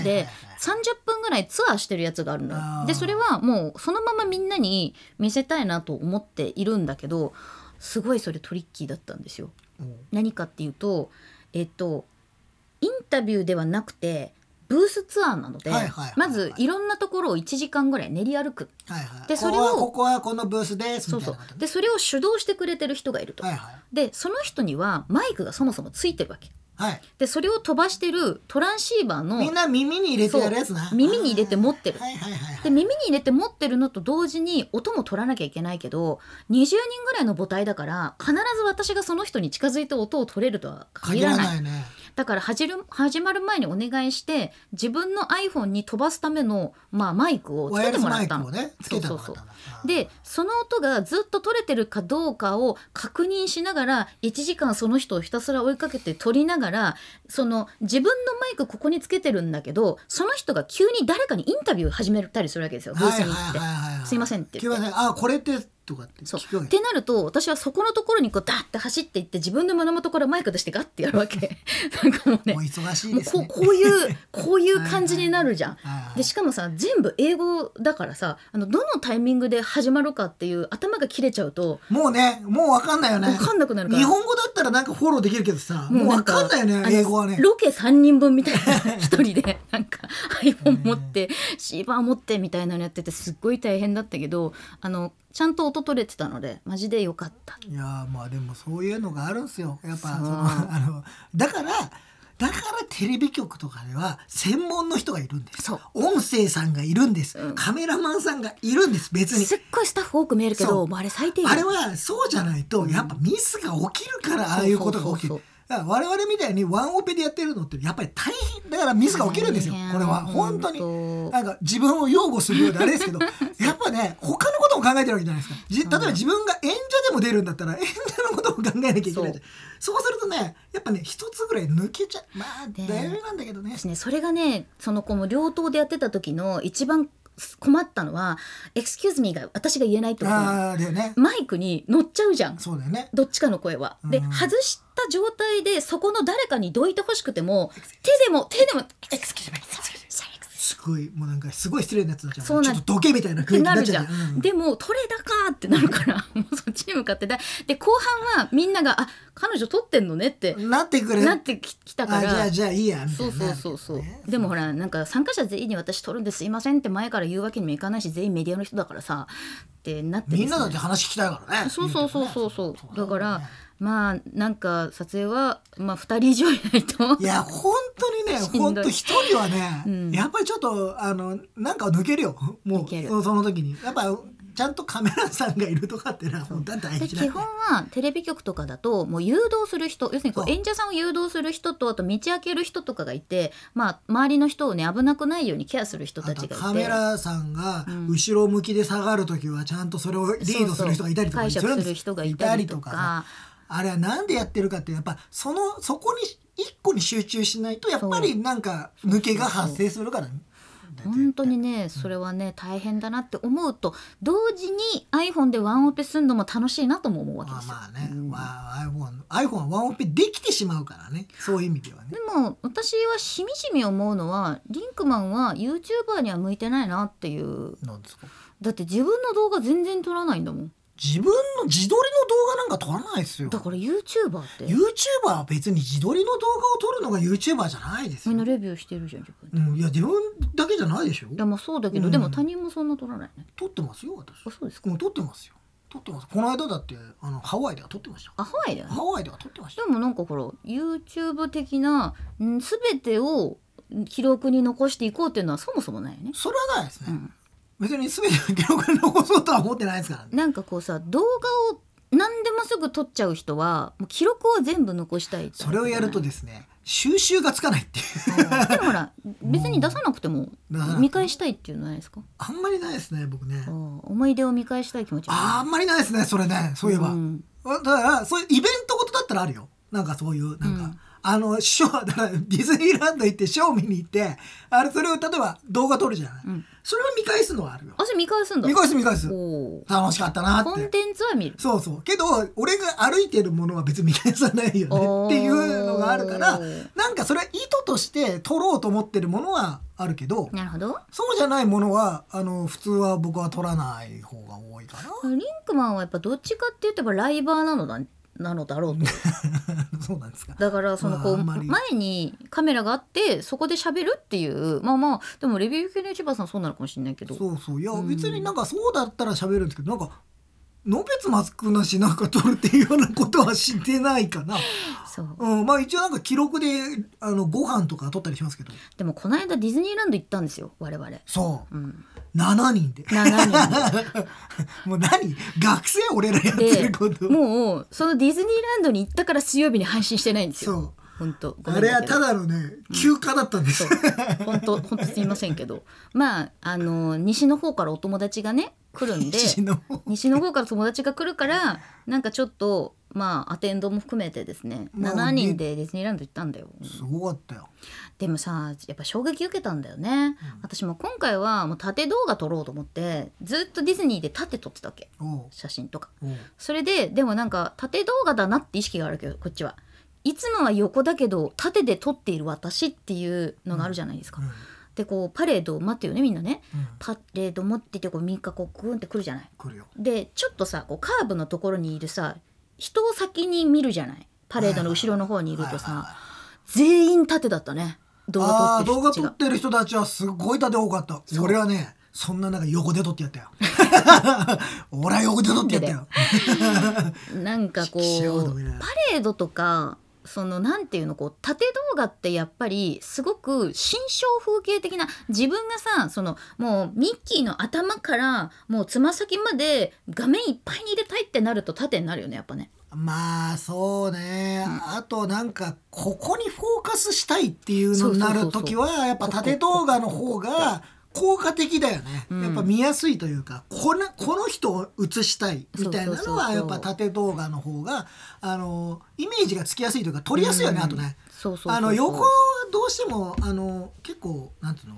A: つで30分ぐらいツアーしてるやつがあるのでそれはもうそのままみんなに見せたいなと思っているんだけどすごいそれトリッキーだったんですよ。
B: う。ん
A: 何かっていうとえっとインタビューではなくてブースツアーなので、
B: はいはい
A: まずいろんなところを1時間ぐらい練り歩く。
B: はいはい、
A: でそれを
B: ここはこのブースです
A: そうそう。
B: みたいなこと。ね
A: でそれを主導してくれてる人がいると、
B: はいはい。
A: でその人にはマイクがそもそもついてるわけ。
B: はい。
A: でそれを飛ばしてるトランシーバーの
B: みんな耳に入れてやるやつな。
A: 耳に入れて持ってる。
B: はいはいはいはい。
A: で耳に入れて持ってるのと同時に音も取らなきゃいけないけど20人ぐらいの母体だから必ず私がその人に近づいて音を取れるとは限
B: 限
A: らない。
B: らないね
A: だから始る始まる前にお願いして自分の iPhone に飛ばすための、まあ、マイクをつけてもらったの。
B: ねつけてもらった
A: そう
B: んだ
A: でその音がずっと取れてるかどうかを確認しながら1時間その人をひたすら追いかけて撮りながらその自分のマイクここにつけてるんだけどその人が急に誰かにインタビュー始めたりするわけですよブースに行って。すいませんって言って。
B: ませんあこれってとかって
A: そう。
B: 聞くわけ。
A: ってなると私はそこのところにこうダーって走っていって自分の胸元からマイク出してガッてやるわけ。なんかもうね
B: もう忙しい
A: もうこうこういう こういう感じになるじゃん。でしかもさ全部英語だからさあのどのタイミングで始まるかっていう頭が切れちゃうと
B: もうねもうわかんないよね。
A: 分かんなくなるから。
B: 日本語だったらなんかフォローできるけどさもうわかんないよね
A: あの
B: 英語はね。
A: ロケ3人分みたいな。一人でなんか iPhone 持ってシーバー持ってみたいなのやっててすっごい大変だったけどあのちゃんと音取れてたのでマジでよかった。
B: いやーまあでもそういうのがあるんですよ。やっぱ
A: そう。
B: その あのだからだからテレビ局とかでは専門の人がいるんです。
A: そう。
B: 音声さんがいるんです、
A: うん。
B: カメラマンさんがいるんです別に。
A: すっごいスタッフ多く見えるけ
B: そう。
A: どあれ最低限。
B: あれはそうじゃないとやっぱミスが起きるからああいうことが起きる。
A: そうそうそう
B: だから我々みたいにワンオペでやってるのってやっぱり大変だからミスが起きるんですよ。これは。本当に。なんか自分を擁護するようであれですけどやっぱね他のことも考えてるわけじゃないですか。じ例えば自分が演者でも出るんだったら演者のことも考えなきゃいけない
A: そう。
B: するとねやっぱね一つぐらい抜けちゃうまあ
A: ね。
B: だいぶなんだけどね。
A: 私ねそれがねその子も両党でやってた時の一番困ったのは「excuse me が私が言えないところ
B: ああだよね。
A: マイクに乗っちゃうじゃん。
B: そうだよね。
A: どっちかの声は。で
B: うん。
A: 外した状態でそこの誰かにどいてほしくても手でも手でも「excuse me
B: すごいもうなんかすごい失礼なやつになっちゃう。
A: そうな
B: ちょっとどけみたいな雰囲気になっ
A: なるじゃん、
B: ちゃううん。
A: でも取れ高ってなるからもうそっちに向かって。だで後半はみんなが「あ彼女取ってんのね」って
B: なってくれ
A: なってききたか
B: あじゃ
A: ら
B: あじゃあいいやみた
A: そ
B: いうになる
A: そうそうそう、
B: ね。
A: でもほらなんか参加者全員に私取るんですいませんって前から言うわけにもいかないし全員メディアの人だからさってなって
B: みんなだって話聞きたいからね。
A: そうそうそうそうそう。だから
B: ね
A: まあなんか撮影はまあ2人以上いないと
B: いや本当にね本当一人はね、
A: うん。
B: やっぱりちょっとあのなんか抜けるよ。もうそその時に。やっぱちゃんとカメラさんがいるとかってのは本当は大
A: で
B: 事だね。
A: 基本はテレビ局とかだともう誘導する人要するにこう演者さんを誘導する人とあと道開ける人とかがいて、まあ、周りの人をね危なくないようにケアする人たちがいて。
B: カメラさんが
A: うん。
B: 後ろ向きで下がる時はちゃんとそれをリードする人がいたりとか
A: そうそう。解釈する人がいたりとか
B: あれはなんでやってるかってやっぱそのそこに一個に集中しないとやっぱりなんか抜けが発生するからね。
A: 本当にねそれはね大変だなって思うと同時に iPhone でワンオペするのも楽しいなとも思うわけですよ。
B: まあまあね、
A: うん。
B: まあ、iPhone, iPhone はワンオペできてしまうからね。そういう意味ではね。
A: でも私はしみじみ思うのはリンクマンは YouTuber には向いてないなっていう。
B: なんですか？
A: だって自分の動画全然撮らないんだもん
B: 自分の自撮りの動画なんか撮らないですよ。
A: だから YouTuber って。
B: YouTuber は別に自撮りの動画を撮るのが YouTuber じゃないですよ。
A: みんな、レビューしてるじゃん自分で。
B: うん、いや自分だけじゃないでしょ。
A: いやまあそうだけど、
B: うん。
A: でも他人もそんな撮らないね。
B: 撮ってますよ私。
A: あそうですか。
B: もう撮ってますよ。撮ってます。この間だってあのハワイでは撮ってました。
A: あハワイだよね
B: ハワイでは撮ってました。
A: でもなんかほら YouTube 的なうん全てを記録に残していこうっていうのはそもそもないよね。
B: それはないですね、
A: うん、
B: 別に全ての記録に残そうとは思ってないですからね。
A: なんかこうさ動画を何でもすぐ撮っちゃう人はもう記録を全部残したい
B: それをやるとですね収集がつかないっていう。
A: うんでもほら 別に出さなくても見返したいっていうのないですか？
B: あんまりないですね僕ね。
A: うん思い出を見返したい気持ち
B: あんまりないですねそれね。そういえば、
A: ん。
B: だからそういうイベントごとだったらあるよ。なんかそういうなんか、
A: うん。
B: あのショーだからディズニーランド行ってショー見に行ってあれそれを例えば動画撮るじゃない、
A: うん
B: それを見返すのはあるよ。
A: あそれ見返すんだ。
B: 見返す見返す。楽しかったなって。
A: コンテンツは見る。
B: そうそう。けど俺が歩いてるものは別に見返さないよね。っていうのがあるからなんかそれは意図として撮ろうと思ってるものはあるけど
A: なるほど。
B: そうじゃないものはあの普通は僕は撮らない方が多いかな。
A: リンクマンはやっぱどっちかって言ってばライバーなのだなのだろうと。
B: そうなんですか。
A: だからそのこう前にカメラがあってそこで喋るっていうまあまあでもレビュー系の YouTuber さんそうなのかもしれないけど。
B: そうそう。いや
A: うん。
B: 別になんかそうだったら喋るんですけどなんかのべつまつくなしなんか撮るっていうようなことはしてないかな、
A: そう。
B: うん、まあ一応なんか記録であのご飯とか撮ったりしますけど。
A: でもこの間ディズニーランド行ったんですよ我々。
B: そう。
A: うん、
B: 7人で。
A: 7人
B: もう何？学生俺らやって
A: で
B: ること。
A: もうそのディズニーランドに行ったから水曜日に配信してないんですよ。
B: そう。
A: 本当。
B: あれはただのね休暇だったんです、
A: 本当本当すいませんけど。まああの西の方からお友達がね来るんで
B: 西の
A: 方。から友達が来るからなんかちょっとまあアテンドも含めてですね。
B: まあ
A: 7人でディズニーランド行ったんだよ。
B: すごかったよ
A: でもさやっぱ衝撃受けたんだよね、私も今回はもう縦動画撮ろうと思ってずっとディズニーで縦撮ってたわけ。写真とか。それででもなんか縦動画だなって意識があるけどこっちは。いつもは横だけど縦で撮っている私っていうのがあるじゃないですか、
B: うん。
A: でこうパレードを待ってよねみんなね。
B: うん。
A: パレード持っててこう3日こうグーンってくるじゃない。
B: 来るよ。
A: でちょっとさこうカーブのところにいるさ人を先に見るじゃない。パレードの後ろの方にいるとさ
B: は
A: 全員縦だったね動
B: あ
A: 画
B: あ動画撮
A: 撮ってる人たち
B: はすごい縦多かった。
A: そう。
B: 俺はねそんな中横で撮ってやったよ。俺は横で撮ってやったよ。
A: なんかこうパレードとかそのなんていうのこう縦動画ってやっぱりすごく心象風景的な自分がさそのもうミッキーの頭からもうつま先まで画面いっぱいに入れたいってなると縦になるよねやっぱね。
B: まあそうね、あとなんかここにフォーカスしたいっていうのになる時はやっぱ縦動画の方が効果的だよね、
A: うん。
B: やっぱ見やすいというかこのこの人を映したいみたいなのはやっぱ縦動画の方があのイメージがつきやすいというか撮りやすいよね、
A: うん。
B: あとね。あの横はどうしてもあの結構なんていうの？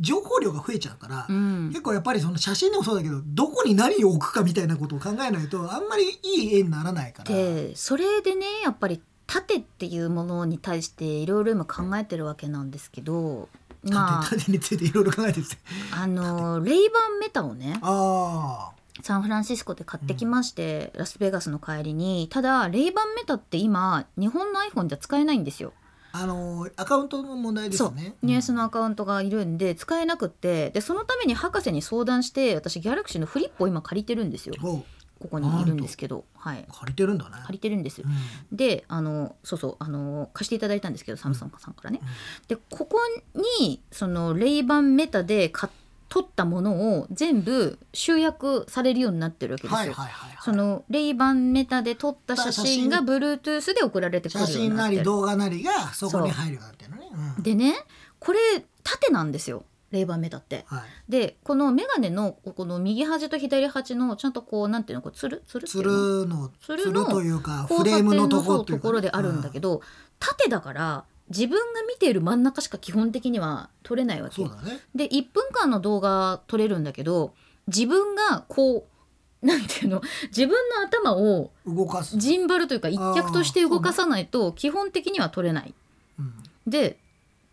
B: 情報量が増えちゃうから、
A: うん。
B: 結構やっぱりその写真でもそうだけどどこに何を置くかみたいなことを考えないとあんまりいい絵にならないから。
A: でそれでねやっぱり縦っていうものに対していろいろ今考えてるわけなんですけどまあ
B: 縦縦についていろいろ考えてる
A: あのレイバンメタをね
B: あ
A: サンフランシスコで買ってきまして、ラスベガスの帰りにただレイバンメタって今日本の iPhone じゃ使えないんですよ。
B: ああのアカウントの問題ですね。
A: ニュースのアカウントがいるんで使えなくってでそのために博士に相談して私ギャラクシーのフリップを今借りてるんですよ。
B: お
A: ここにいるんですけど。はい。
B: 借りてるんだね。
A: 借りてるんですよ。
B: うん。
A: であのそうそうあの貸していただいたんですけどサムソンさんからね、
B: うん。
A: でここにそのレイバンメタで買っ撮ったものを全部集約されるようになってるわけですよ。
B: はいはいはいはい。
A: そのレイバンメタで撮った写真が Bluetooth で送られてくる
B: 写
A: ようになってる
B: 真なり動画なりがそこに入るようになってるのね。うん
A: でねこれ縦なんですよレイバンメタって。
B: はい。
A: でこのメガネのこの右端と左端のちゃんとこうなんていうのこうつる？つる
B: つるのつるというかフレームのところ
A: であるんだけど、縦だから自分が見ている真ん中しか基本的には撮れないわけ
B: ね。
A: で1分間の動画撮れるんだけど自分がこうなんていうの？自分の頭を
B: 動かす。
A: ジンバルというか一脚として動かさないと基本的には撮れない。
B: うん。
A: で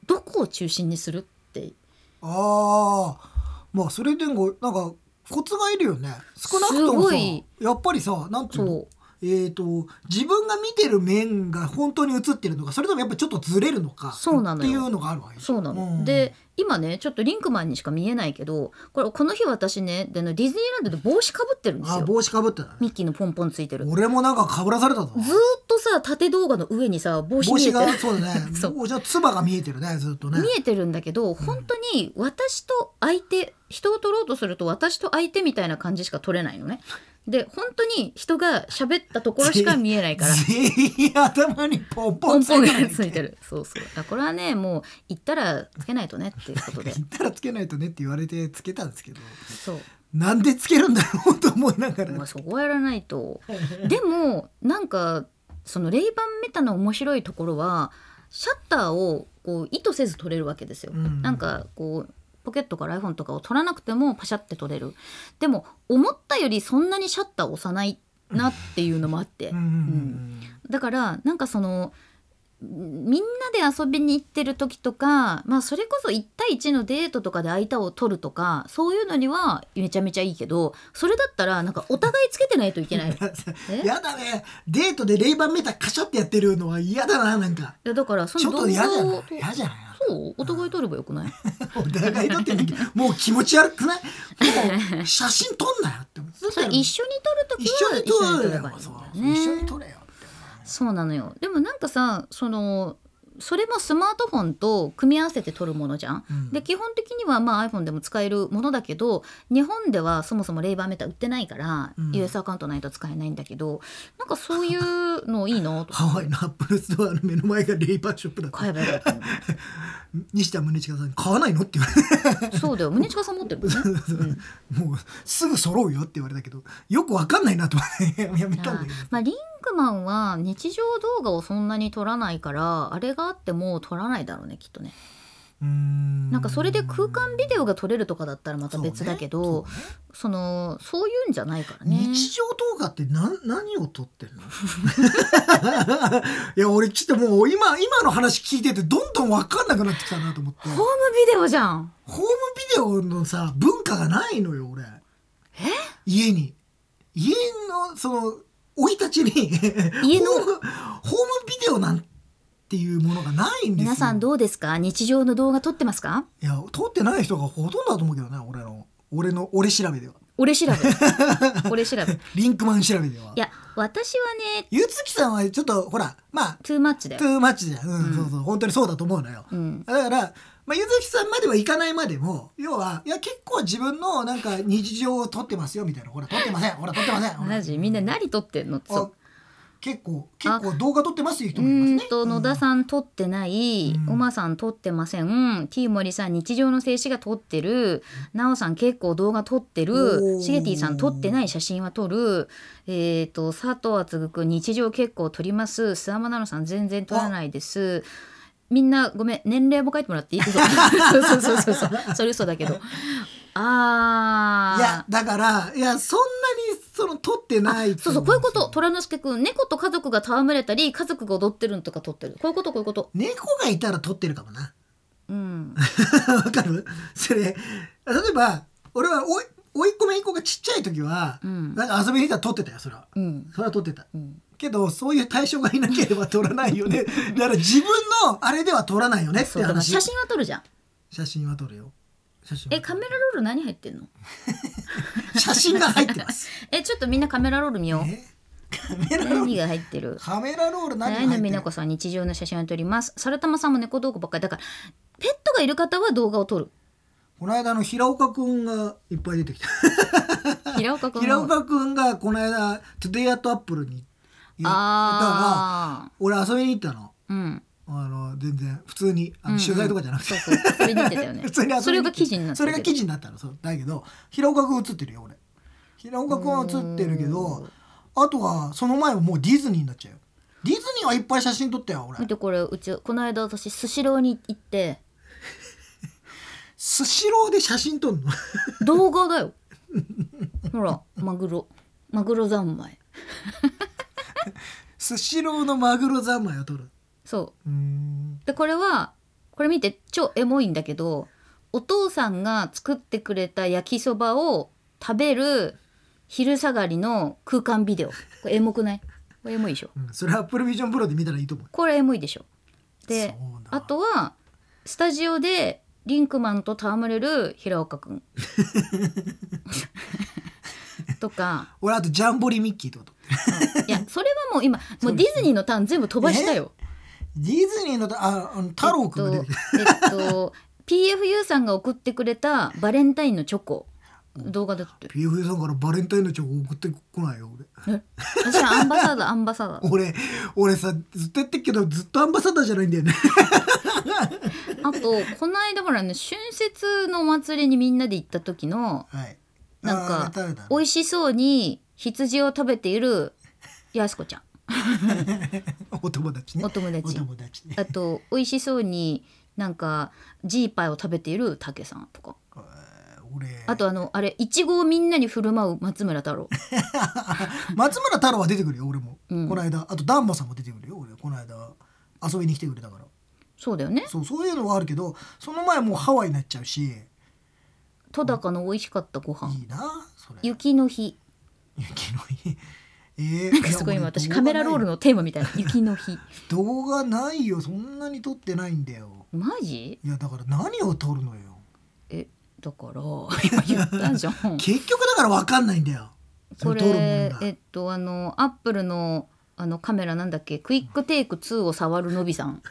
A: どこを中心にするって？
B: ああまあそれでもなんかコツがいるよね。少なくと
A: す
B: もやっぱりさなんていうの？えー、と自分が見てる面が本当に映ってるのかそれともやっぱりちょっとずれるのか
A: そうなのよ。
B: っていうのがあるわけ。
A: そうなの、
B: ん。
A: で今ねちょっとリンクマンにしか見えないけどこれこの日私ねでねディズニーランドで帽子かぶってるんですよ。
B: あ帽子かぶってたね。
A: ミッキーのポンポンついてる。
B: 俺もなんかかぶらされたぞ。
A: とさ縦動画の上にさ帽子
B: 帽子
A: 見えてる。
B: がそうだね。
A: そう。
B: 帽子のつばが見えてるねずっとね。
A: 見えてるんだけど本当に私と相手人を撮ろうとすると私と相手みたいな感じしか撮れないのね。で本当に人が喋ったところしか見えないから。
B: 全員頭にポンポンつ
A: ポンポンが
B: いてる
A: ついてる。そうそう。あこれはねもう行ったらつけないとねっていうことで。
B: 言ったらつけないとねって言われてつけたんですけど。
A: そう。
B: なんでつけるんだろうと思いながら、
A: まあ、そこはやらないと。でもなんかそのレイバンメタの面白いところはシャッターをこう意図せず撮れるわけですよ。
B: うん。
A: なんかこうポケットから iPhone とかを撮らなくてもパシャって撮れる。でも思ったよりそんなにシャッターを押さないなっていうのもあって、
B: うん
A: だからなんかそのみんなで遊びに行ってる時とか、まあ、それこそ1対1のデートとかで相手を取るとかそういうのにはめちゃめちゃいいけどそれだったらなんかお互いつけてないといけない。
B: やだね。デートでレイバンメタカシャってやってるのは嫌だななんか。
A: やだからそ
B: ちょっと
A: の動画を
B: 嫌じゃない？
A: そう？お互い撮ればよくない？
B: お互いだってもう気持ち悪くない？もう写真撮んなよって思う
A: それ一緒に撮る時は
B: 一緒に撮れよ一緒に撮れよって
A: そうなのよ。でもなんかさそのそれもスマートフォンと組み合わせて撮るものじゃん。
B: うん。
A: で基本的にはまあ iPhone でも使えるものだけど日本ではそもそもレイバーメタ売ってないから、
B: うん。
A: US アカウントないと使えないんだけどなんかそういうのいいなと
B: ハワイのアップルストアの目の前がレイバンショップだった。
A: 買えばよかったの
B: 西田宗近さんに買わないのって言われて。
A: そうだよ。宗近さん持ってるもんね。うん
B: もうすぐ揃うよって言われたけどよくわかんないなと。思ってやめたんだけど
A: まあ、リンクマンは日常動画をそんなに撮らないからあれがあっても撮らないだろうねきっとねなんかそれで空間ビデオが撮れるとかだったらまた別だけどそ,、のそういうんじゃないからね。
B: 日常動画って何何を撮ってんの？いや俺ちょっともう今今の話聞いててどんどん分かんなくなってきたなと思って。
A: ホームビデオじゃん。
B: ホームビデオのさ文化がないのよ俺。家に。家のその生い立ちに。
A: 家の？
B: ホームホームビデオなんていうものがないんですよ。
A: 皆さんどうですか？日常の動画撮ってますか？
B: いや撮ってない人がほとんどだと思うけどね俺の。俺の俺調べでは。
A: 俺調べ。俺調べ。い
B: リンクマン調べでは。
A: や私はね
B: ゆつきさんはちょっとほらまあ
A: トゥーマッチだよ、
B: トゥーマッチじゃん、うん。
A: うん
B: そうそう本当にそうだと思うのよ、
A: うん、
B: だから、まあ、ゆずきさんまではいかないまでも要はいや結構自分のなんか日常を撮ってますよみたいな。ほら撮ってません。ほら撮ってません。ほら。
A: マジ？みんな何撮ってんの？って
B: あ結構結構動画撮ってますいう人もいますね。
A: うーんと野田さん撮ってない、
B: うん。
A: おまさん撮ってません、T 森さん日常の静止画撮ってる、なおさん結構動画撮って
B: お
A: る、
B: ー。
A: しげてぃさん撮ってない写真は撮る、えっ、と佐藤敦くん日常結構撮ります、諏訪間奈々さん全然撮らないです。みんなごめん年齢も書いてもらっていい？そうそうそうそうそう。それ嘘だけどあー。
B: いやだからいやそんなにその撮ってない
A: そうそうこういうこと。虎之助くん猫と家族が戯れたり家族が踊ってるのとか撮ってる。こういうことこういうこと。
B: 猫がいたら撮ってるかもな。
A: うん。
B: わかる？それ例えば俺はおい甥っ子姪っ子がちっちゃい時は、
A: うん。
B: なんか遊びに行ったら撮ってたよそれは。
A: うん。
B: それは撮ってた。
A: うん。
B: けどそういう対象がいなければ撮らないよね。だから自分のあれでは撮らないよねって話。
A: 写真は撮るじゃん。
B: 写真は撮るよ写真。は
A: えカメラロール何入ってんの？
B: 写真が入ってます。
A: えちょっとみんなカメラロール見よう。
B: え？カメラロール？
A: 何が入ってる？
B: カメラロール何が入ってる？
A: 美奈子さん日常の写真を撮ります。サルタマさんも猫動画ばっかりだからペットがいる方は動画を撮る。
B: この間あの平岡くんがいっぱい出てきた。
A: 平岡君
B: 平岡くんがこの間「Today at Apple に行ったら
A: あ
B: 俺遊びに行ったの。
A: あうん
B: あの全然普通にあの取材とかじゃなくて、
A: そ れが記事になって
B: それが記事になったの。そうだけど平岡くん映ってるよ俺。平岡くんは映ってるけどあとはその前はもうディズニーになっちゃうよ。ディズニーはいっぱい写真撮ったよ俺。
A: 見てこれうちこの間私スシローに行って。
B: スシローで写真撮るの？
A: 動画だよ。ほらマグロ。マグロ三昧。
B: スシローのマグロ三昧を撮る
A: そう。でこれはこれ見て超エモいんだけどお父さんが作ってくれた焼きそばを食べる昼下がりの空間ビデオ。これエモくない？これエモいでしょ？
B: うん。それはアップルビジョンプロで見たらいいと思う
A: これエモいでしょ。であとはスタジオでリンクマンと戯れる平岡くん。とか。
B: 俺あとジャンボリミッキーってこと
A: いやそれはもう今もうディズニーのターン全部飛ばしたよ。
B: ディズニーのあ太郎くん
A: えっと、えっと、PFU さんが送ってくれたバレンタインのチョコ動画で撮って。る
B: PFA さんからバレンタインのチョコ送ってこないよ俺。
A: え？私はアンバサダーアンバサダー。
B: 俺俺さずっと言ってっけどずっとアンバサダーじゃないんだよね。
A: あとこの間ほらね春節のお祭りにみんなで行った時の
B: はい。
A: なんか美味しそうに羊を食べているやすこちゃん
B: お友達ね。
A: お友達。
B: お友達ね。
A: あと美味しそうになんかジーパイを食べているたけさんとか。
B: 俺。
A: あとあのあれいちごをみんなに振る舞う松村太郎。
B: 松村太郎は出てくるよ俺も、
A: うん。
B: この間。あとダンボさんも出てくるよ俺。この間遊びに来てくれたから。
A: そうだよね。
B: そうそういうのはあるけどその前もうハワイになっちゃうし。い
A: 戸高の美味しかったご飯。
B: いなそれ。
A: 雪の日。
B: 雪の日えー、
A: なんかすごい今私カメラロールのテーマみたいな。雪の日。
B: 動画ないよ。そんなに撮ってないんだよ。
A: マジ？
B: いやだから何を撮るのよ。
A: えだから今言ったじゃん。
B: 結局だから分かんないんだよ。そ
A: こ
B: の撮るも
A: れえっとあのアップルのあのカメラなんだっけ？クイックテイク2を触るのびさん、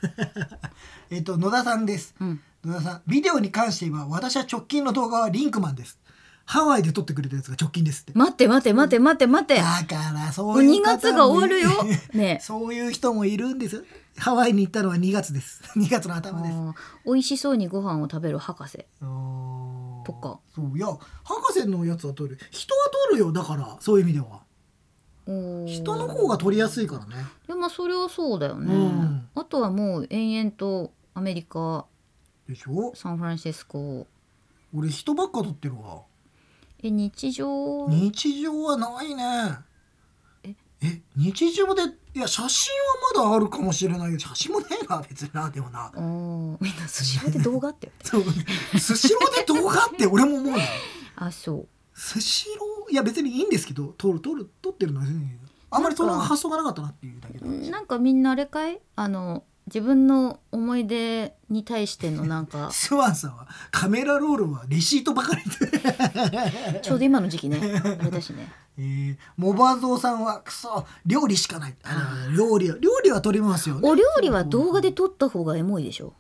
B: えっと野田さんです。
A: うん、
B: 野田さんビデオに関して言えば私は直近の動画はリンクマンですハワイで撮ってくれたやつが直近ですって。
A: 待って待って待って待って待って。
B: だからそ
A: もう2
B: ういう方も
A: 月が終わるよ。ね。え
B: そういう人もいるんです。ハワイに行ったのは2月です。2月の頭です。
A: あー。美味しそうにご飯を食べる博士。とか。
B: そう。いや博士のやつは撮る。人は撮るよだからそういう意味では。
A: おー。
B: 人の方が撮りやすいからね。
A: いやまあそれはそうだよね、
B: うん。
A: あとはもう延々とアメリカ
B: でしょ？
A: サンフランシスコ。
B: 俺人ばっか撮ってるわ
A: え日常？
B: 日常はないね。
A: え？
B: え日常でいや写真はまだあるかもしれないけど写真もねえな別になでもな。
A: あーみんなスシローで動画って
B: そうスシローで動画って俺も思うの。
A: あそう。
B: スシローいや別にいいんですけど撮る撮る撮ってるのは全然あんまりその発想がなかったなっていうだけなん
A: かみんなあれかい？あの自分の思い出に対してのなんか
B: スワンさんはカメラロールはレシートばかりで、
A: ちょうど今の時期ねあれだしね。
B: えー、モバゾーさんはクソ料理しかない。あの料理は料理は撮りますよね。
A: お料理は動画で撮った方がエモいでしょ？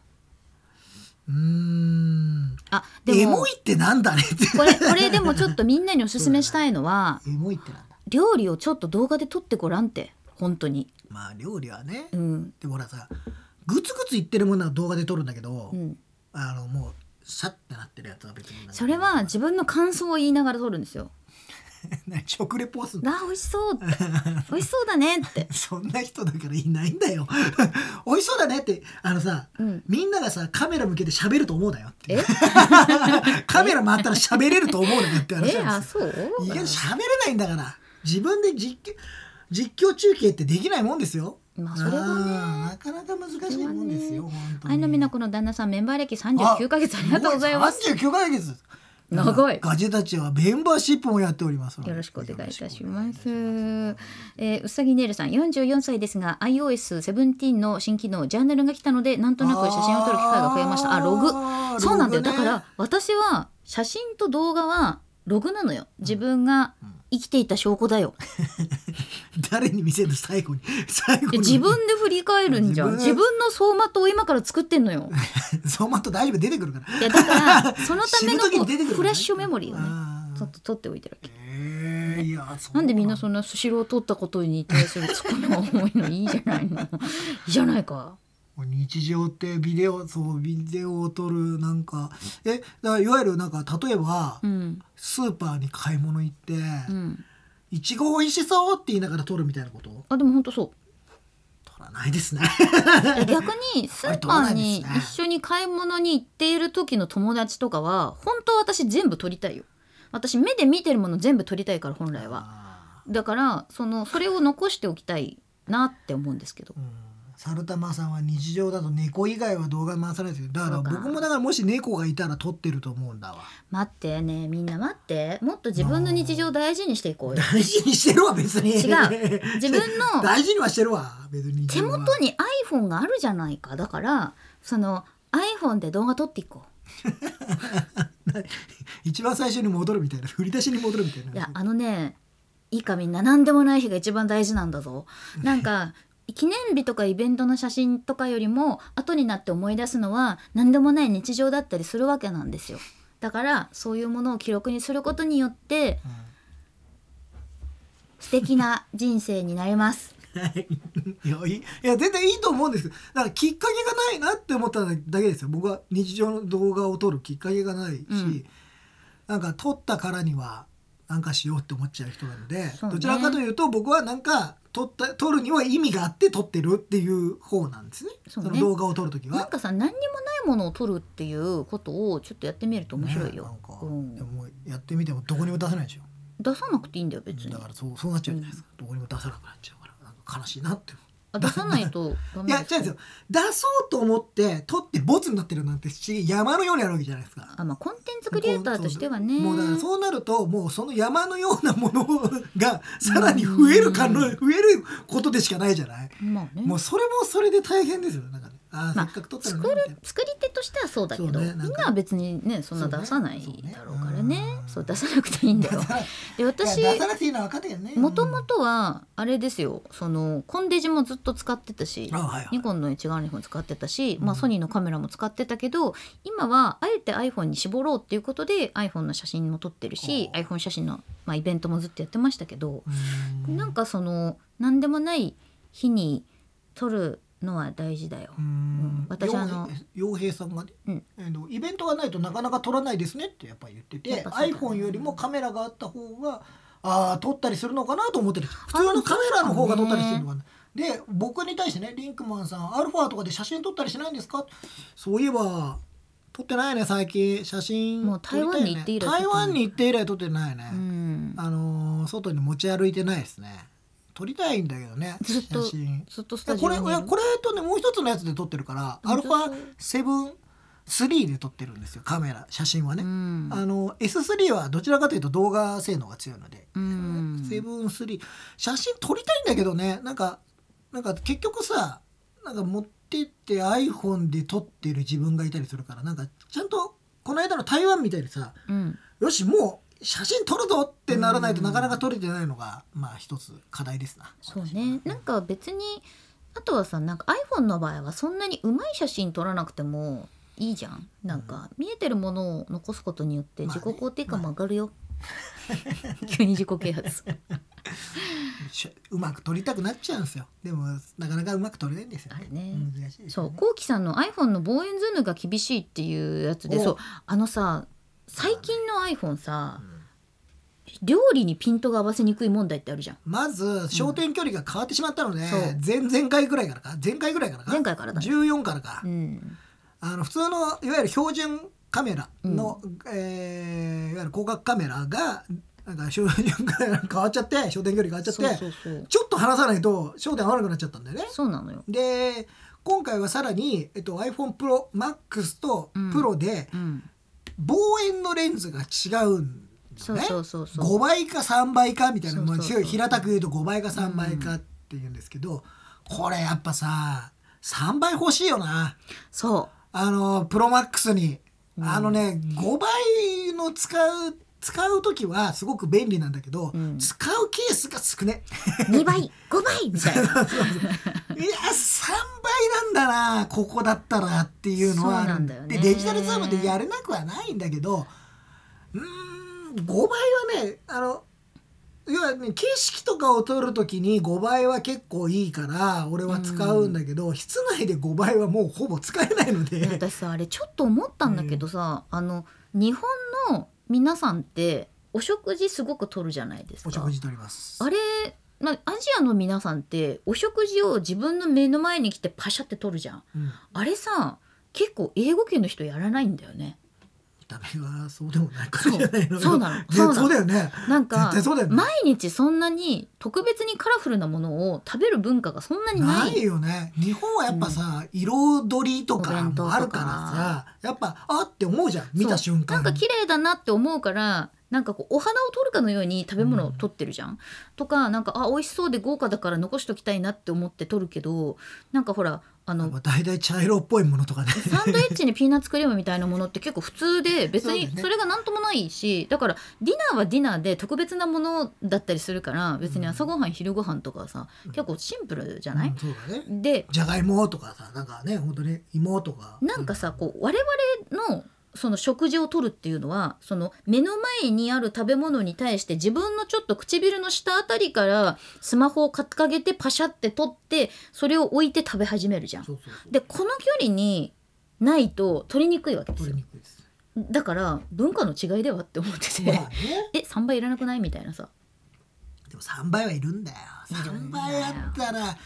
B: うーん。
A: あでも
B: エモいってなんだねって。
A: これこれでもちょっとみんなにおすすめしたいのは
B: エモいってなんだ。
A: 料理をちょっと動画で撮ってごらんって本当に。
B: まあ料理はね、
A: うん。
B: でもほらさグツグツ言ってるものは動画で撮るんだけど、
A: うん。
B: あのもうシャッてなってるやつは別に
A: それは自分の感想を言いながら撮るんですよ。
B: 何食レポをすんの？
A: あ美味しそう。美味しそうだねって。
B: そんな人だからいないんだよ。美味しそうだねって。あのさ、
A: うん。
B: みんながさカメラ向けて喋ると思うなよって。
A: え？
B: カメラ回ったら喋れると思うなよって話
A: え
B: なんですよ。
A: あそう？
B: いや喋れないんだから。自分で実況実況中継ってできないもんですよ
A: まあそれはね
B: なかなか難しいもんですよ、
A: 愛の美奈子の旦那さんメンバー歴39ヶ月ありがとうございます
B: 39ヶ月
A: 長い
B: ガジェたちはメンバーシップもやっております
A: よろしくお願いいたします。えーうさぎねるさん、44歳ですが、iOS17 の新機能、ジャーナルが来たので、なんとなく写真を撮る機会が増えました。あ、ログ。そうなんだよ。だから、私は写真と動画はログなのよ。自分が生きていた証拠だよ。
B: 誰に見せる最後に？最後に
A: で自分で振り返るんじゃん。
B: 自分？
A: の走馬灯を今から作ってんのよ。
B: 走馬灯大丈夫？出てくるから
A: いや、だから、そのためのこうフラッシュメモリーをね、ちょっと取っておいてるわけ。
B: えーいや
A: なんでみんなそんなスシローを取ったことに対するツッコミが重いの？いいじゃないのいいじゃないか。
B: 日常ってビデオそうビデオを撮るなんかえだからいわゆるなんか例えば、
A: うん。
B: スーパーに買い物行って、
A: うん。
B: いちご美味しそうって言いながら撮るみたいなこと？
A: あでも本当そう。
B: 撮らないですね。
A: 逆にスーパーに一緒に買い物に行っている時の友達とかは本当は私全部撮りたいよ。私目で見てるもの全部撮りたいから本来は。
B: あ
A: だからそのそれを残しておきたいなって思うんですけど。
B: ーうんサルタマさんは日常だと猫以外は動画回さないですよだから僕もだからもし猫がいたら撮ってると思うんだわ。
A: 待ってねみんな待って。もっと自分の日常を大事にしていこうよ。
B: 大事にしてるわ別に。
A: 違う。自分の
B: 大事にはしてるわ別に。
A: 手元に iPhone があるじゃないか。だからその iPhone で動画撮っていこ
B: 一番最初に戻るみたいな。振り出しに戻るみたいうな。い
A: やあのねいいかみんな。何でもない日が一番大事なんだぞ。なんか記念日とかイベントの写真とかよりも後になって思い出すのは何でもない日常だったりするわけなんですよ。だからそういうものを記録にすることによって素敵な人生になれます。
B: はいいやいや全然いいと思うんです。だからきっかけがないなって思っただけですよ。僕は日常の動画を撮るきっかけがないし、
A: うん。
B: なんか撮ったからにはなんかしようって思っちゃう人なので、
A: ね。
B: どちらかというと僕はなんか撮った撮るには意味があって撮ってるっていう方なんですね。
A: そうね。
B: の動画を撮る時は。
A: なんかさ何にもないものを撮るっていうことをちょっとやってみると面白いよ。
B: ねなんか、
A: うん。
B: でもやってみてもどこにも出せないでしょ。
A: 出さなくていいんだよ別に。
B: だからそうそうなっちゃうじゃないですか、どこにも出さなくなっちゃうから。なんか悲しいなって
A: あ出さないとダ
B: い
A: メです
B: や違うんですよ出そうと思って撮ってボツになってるなんてし山のようにあるわけじゃないですか。
A: あまあコンテンツクリエイターとしてはね
B: もうだからそうなるともうその山のようなものがさらに増える可能増えることでしかないじゃない。
A: まあね
B: もうそれもそれで大変ですよなんかね。
A: まあ
B: せっかく撮ったの
A: 作る作り手としてはそうだけど、
B: ね
A: みんなは別にねそんな出さないだろうからね。
B: うん。
A: そう出さなくていいんだよ。で私。もともとはあれですよ。そのコンデジもずっと使ってたし
B: あはいはい。
A: ニコンの一眼レフも使ってたし、まあ、
B: うん
A: ソニーのカメラも使ってたけど今はあえて iPhone に絞ろうっていうことで iPhone の写真も撮ってるし iPhone 写真の、まあ、イベントもずっとやってましたけど、
B: うん。
A: なんかその何でもない日に撮るのは大事だよ。
B: うん。
A: 私あの
B: 洋平さんがね、
A: うん。
B: えーとイベントがないとなかなか撮らないですねってやっぱり言って
A: や
B: て、iPhone よりもカメラがあった方がああ撮ったりするのかなと思ってる普通のカメラの方が撮ったりしてるのかな。で僕に対してねリンクマンさんアルファとかで写真撮ったりしないんですか？そういえば撮ってないね最近。写真
A: もう台湾に行って以来撮ってない。
B: 台湾に行って以来撮ってないね、
A: うん。
B: あのー外に持ち歩いてないですね撮りたいんだけどね
A: ずっと
B: 写真。
A: ずっとスタジオに。いる
B: れいやこれとねもう一つのやつで撮ってるからアルファ7 3で撮ってるんですよカメラ写真はね、
A: うん。
B: あの S3 はどちらかというと動画性能が強いので、
A: うん。
B: セブン3写真撮りたいんだけどねなんかなんか結局さなんか持ってって iPhone で撮ってる自分がいたりするからなんかちゃんとこの間の台湾みたいにさ
A: うん。
B: よしもう写真撮るぞってならないとなかなか撮れてないのがまあ一つ課題ですな。
A: そうね。なんか別にあとはさなんか iPhone の場合はそんなにうまい写真撮らなくてもいいじゃん。なんか見えてるものを残すことによって自己肯定感も上がるよ、急に自己啓発。
B: しうまく撮りたくなっちゃうんですよ。でもなかなかうまく撮れないんですよね。
A: あれね。
B: 難しいです
A: そうこうきさんの iPhone の望遠ズームが厳しいっていうやつで
B: お
A: そうあのさ最近の iPhone さ
B: うん。
A: 料理にピントが合わせにくい問題ってあるじゃん。
B: まず焦点距離が変わってしまったので、
A: そう。
B: 前々回ぐらいからか。前回ぐらいからか
A: 前回からだね。
B: 14からか、
A: うん。
B: あの普通のいわゆる標準カメラの、えーいわゆる広角カメラがなんか標準カメラ変わっちゃって焦点距離変わっちゃって
A: そうそうそう。
B: ちょっと離さないと焦点合わなくなっちゃったんだよね。
A: そうなのよ。
B: で今回はさらに、えっと、iPhoneProMax と
A: うん。
B: Pro で
A: うん
B: 望遠のレンズが違うん
A: そう
B: だね。
A: そうそうそう
B: 5倍か3倍かみたいな
A: そうそうそう
B: もう。平たく言うと5倍か3倍かって言うんですけど、これやっぱさ3倍欲しいよな。
A: そう。
B: あのプロマックスに、
A: うん。
B: あのね5倍の使う使う時はすごく便利なんだけど、
A: うん。
B: 使うケースが少ね。
A: 2倍5倍みたいな。
B: いや3倍なんだなここだったらっていうのは
A: そうなんだよね。
B: でデジタルズームでやれなくはないんだけどうーん5倍はねあの要はね景色とかを撮る時に5倍は結構いいから俺は使うんだけど、室内で5倍はもうほぼ使えないので。
A: 私さあれちょっと思ったんだけどさ、あの日本の皆さんってお食事すごくとるじゃないですか。
B: お食事取ります。
A: あれ、まあ、アジアの皆さんってお食事を自分の目の前に来てパシャって取るじゃん。
B: うん。
A: あれさ結構英語圏の人やらないんだよね
B: 見た目はそうでもないからじゃないの
A: そうなの。
B: ね
A: そうなの。
B: そうだよね。
A: なんか
B: 絶対そうだよね。
A: 毎日そんなに特別にカラフルなものを食べる文化がそんなにな
B: ないいよね。日本はやっぱさ、彩りとかもあるからさやっぱあって思うじゃん。見た瞬間。
A: なんか綺麗だなって思うからなんかこうお花を取るかのように食べ物を取ってるじゃん、とかなんかあ美味しそうで豪華だから残しときたいなって思って取るけどなんかほらあの
B: まあ大体茶色っぽいものとかね。
A: サンドイッチにピーナッツクリームみたいなものって結構普通で 別に
B: そ
A: れが何ともないしだからディナーはディナーで特別なものだったりするから別に朝ごはん昼ごはんとかさ結構シンプルじゃない、
B: うんそうだね。
A: で
B: じゃがいもとかさなんかね本当に芋とか。
A: なんかさこう我々のその食事をとるっていうのはその目の前にある食べ物に対して自分のちょっと唇の下あたりからスマホを掲げてパシャって取ってそれを置いて食べ始めるじゃん。でこの距離にないと取りにくいわけですよ。
B: 取りにくいです。
A: だから文化の違いではって思ってて、
B: まあね。
A: え3倍いらなくない？みたいなさ。
B: でも3倍はいるんだよ。3
A: いるんだよ。
B: 倍あったら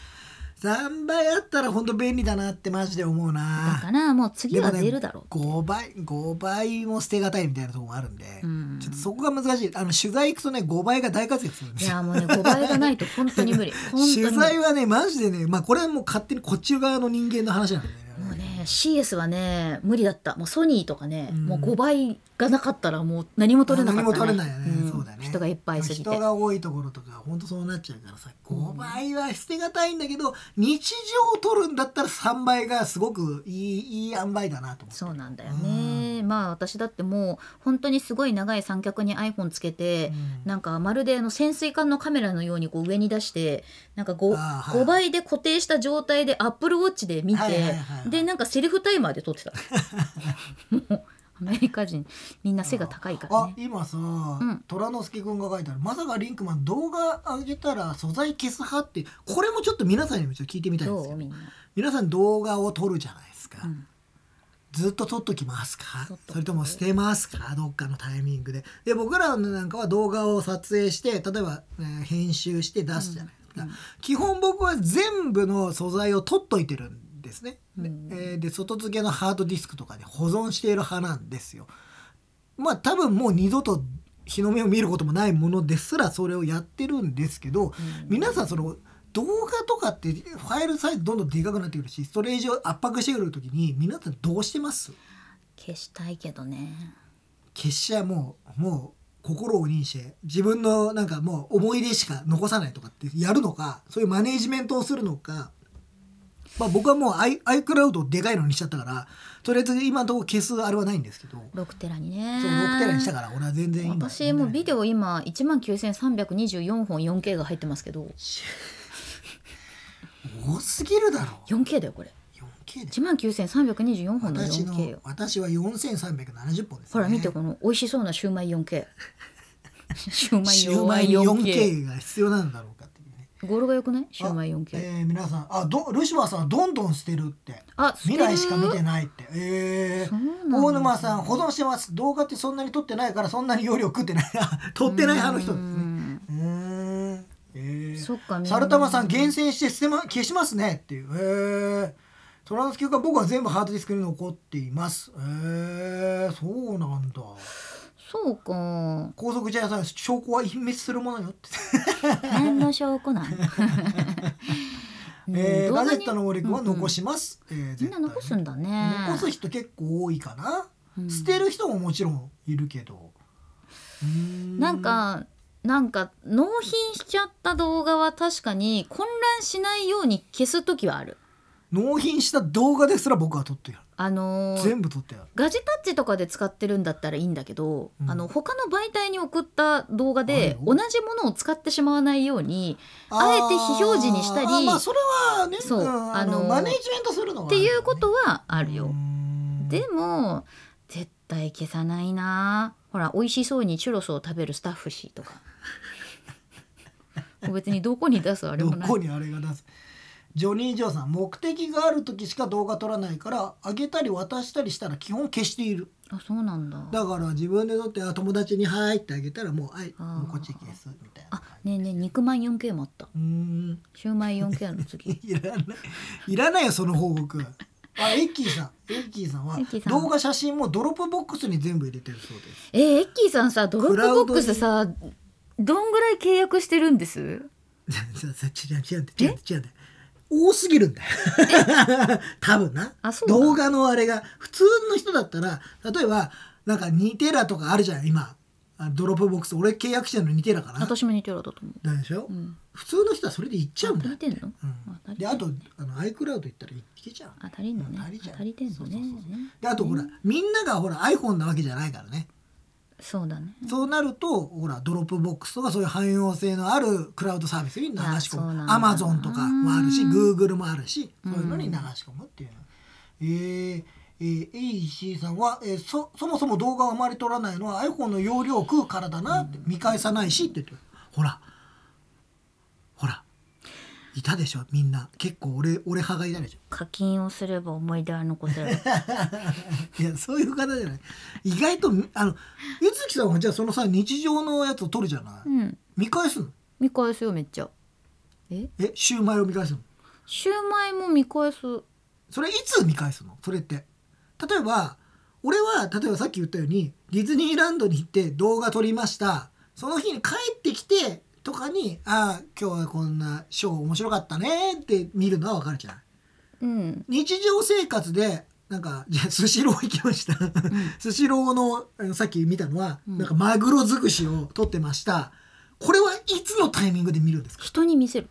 B: 3倍あったら本当便利だなってマジで思う
A: だ
B: な
A: からもう次は出るだろう、
B: 5倍5倍も捨てがたいみたいなところもあるんで、
A: うん。
B: ちょっとそこが難しい。あの取材行くとね5倍が大活躍するんですよ。
A: いやもうね5倍がないと本当に無理。本当に
B: 取
A: 無理
B: 材はねマジでねまあこれはもう勝手にこっち側の人間の話なんでね。
A: もうね CS はね無理だった。もうソニーとかね、
B: うん。
A: もう5倍がなかったらもう何も取れなかった、ね、
B: 何も取れないよね、
A: ん。
B: そうだね。
A: 人がいっぱいすぎて。
B: 人が多いところとか本当そうなっちゃうからさ5倍は捨てがたいんだけど日常を取るんだったら3倍がすごくいいいい塩梅だなと思って。
A: そうなんだよね、まあ私だってもう本当にすごい長い三脚に iPhone つけて、
B: うん。
A: なんかまるであの潜水艦のカメラのようにこう上に出してなんか 5,
B: あーはい。
A: 5倍で固定した状態でアップルウォッチで見て、
B: はいはいはいはい
A: でなんかセルフタイマーで撮ってた もうアメリカ人みんな背が高いから
B: あ
C: ね
B: 今さ、
A: ん。
B: 虎之助君が書いてあるまさかリンクマン動画上げたら素材消す派ってこれもちょっと皆さんにもちょっと聞いてみたいんですよ。
A: ど
B: 皆さん動画を撮るじゃないですか、
A: うん。
B: ずっと撮っときますか？それとも捨てますか？どっかのタイミングで。で僕らなんかは動画を撮影して例えば、えー編集して出すじゃないですか、
A: うん
B: 基本僕は全部の素材を取っといてるんですね、で
A: うん。
B: えーで外付けのハードディスクとかで保存している派なんですよ。まあ多分もう二度と日の目を見ることもないものですらそれをやってるんですけど、
A: うん。
B: 皆さんその動画とかってファイルサイズどんどんでかくなってくるしストレージを圧迫してくる時に皆さんどうしてます？
A: 消したいけどね。
B: 決しはもうもう心を鬼にして自分のなんかもう思い出しか残さないとかってやるのかそういうマネージメントをするのかまあ僕はもう i- iCloud でかいのにしちゃったからとりあえず今のところ消すあれはないんですけど。
A: 6テラにね。
B: そう6テラにしたから俺は全然今
A: 私もうビデオ今1万9324本 4K が入ってますけど。
B: 多すぎるだろ。
A: 4K だよこれ。
B: 4K で
A: 1万9324本の
B: 私
A: 4K
B: の
A: よ。
B: 私は4370本です、ね、
A: ほら見てこの美味しそうなシューマイ 4K シューマイ
B: シューマイに
A: 4K
B: 4K が必要なんだろう
A: 語呂が良くない？シューマイ 4K
B: えー、皆さん。あどルシファーさんはどんどん捨てるって。
A: あ捨てる
B: 未来しか見てないって。え
A: そう
B: ー、
A: なんだ
B: 大沼さん保存してます。動画ってそんなに撮ってないからそんなに容量食ってない撮 ってない派の人ですね。
A: うん。
B: うーん。えー、
A: そっか
B: サルタマさん厳選して捨て、ま、消しますねっていう。えー、トランス級が僕は全部ハードディスクに残っています。えー、そうなんだ
A: そうか。
B: 高速ジャイアンさん証拠は隠滅するものよって。
A: 何の証拠なの
B: えー、ガジェットの森君は残します、えー
A: みんな残すんだね。
B: 残す人結構多いかな、
A: うん。
B: 捨てる人ももちろんいるけど。ん。
A: なんかなんか納品しちゃった動画は確かに混乱しないように消す時はある。
B: 納品した動画ですら僕は撮ってやる
A: あのー
B: 全部撮ってやる。
A: ガジェタッチとかで使ってるんだったらいいんだけど、
B: うん。
A: あの他の媒体に送った動画
B: あ
A: で同じものを使ってしまわないようにあえて非表示にしたり
B: あーまあそれはね
A: そうん
B: あの
A: あの
B: マネージメントするのは
A: っていうことはあ
B: あ
A: るよ。
B: ん。
A: でも絶対消さないな。ほら美味しそうにチュロスを食べるスタッフ氏とか。別にどこに出すあれ
B: ど
A: もない。
B: こにあれが出すジョニー・ジョーさん目的がある時しか動画撮らないからあげたり渡したりしたら基本消している。
A: あそうなんだ。
B: だから自分で撮ってあ友達に「はい」ってあげたらもう「はいもうこっち消す」みたいな
A: あねえねえ肉まん 4K もあった。
B: うーん。
A: シューマイ 4K の次。
B: いらない。いらないよその報告。あエッキーさん。エッキーさんは動画写真もドロップボックスに全部入れてるそうです。
A: えー、エッキーさんさドロップボックスさどんぐらい契約してるんです？
B: 違う違う違う違う違う多すぎるんだよ。多分な。動画のあれが普通の人だったら例えばなんか2テラとかあるじゃん今。あドロップボックス。俺契約してるの2テラかな？
A: 私も似てるだと思う。
B: でしょ、
A: うん。
B: 普通の人はそれでいっちゃうんだよ。
A: 足りてんの？
B: うん。であとあの iCloud 行ったらいけちゃう。
A: あ足りんのね。
B: 足り
A: てんのね。
B: であとほら、みんながほら iPhone なわけじゃないからね
A: そうだね。
B: そうなるとほらドロップボックスとかそういう汎用性のあるクラウドサービスに流し込む。アマゾンとかもあるし
A: うん。
B: グーグルもあるし
A: うん。
B: そういうのに流し込むっていうの。えーえー、エイシーさんは、えーそそもそも動画をあまり撮らないのは iPhone の容量を食うからだなって、見返さないしって言ってほらいたでしょみんな。結構俺俺派がいたでしょ。
A: 課金をすれば思い出は残せる。
B: いやそういう方じゃない。意外とあのゆずきさんはじゃあそのさ日常のやつを撮るじゃない、
A: うん。
B: 見返すの？
A: 見返すよめっちゃ。え？
B: え？シューマイを見返すの？
A: シューマイも見返す。
B: それいつ見返すの？それって。例えば俺は例えばさっき言ったようにディズニーランドに行って動画撮りました。その日に帰ってきてとかに「ああ今日はこんなショー面白かったね」って見るのはわかるじゃない
A: うん。
B: 日常生活でなんかじゃあスシロー行きました、スシローのあのさっき見たのは、
A: うん。
B: なんかマグロ尽くしを撮ってました。これはいつのタイミングで見るんですか？
A: 人に見せる。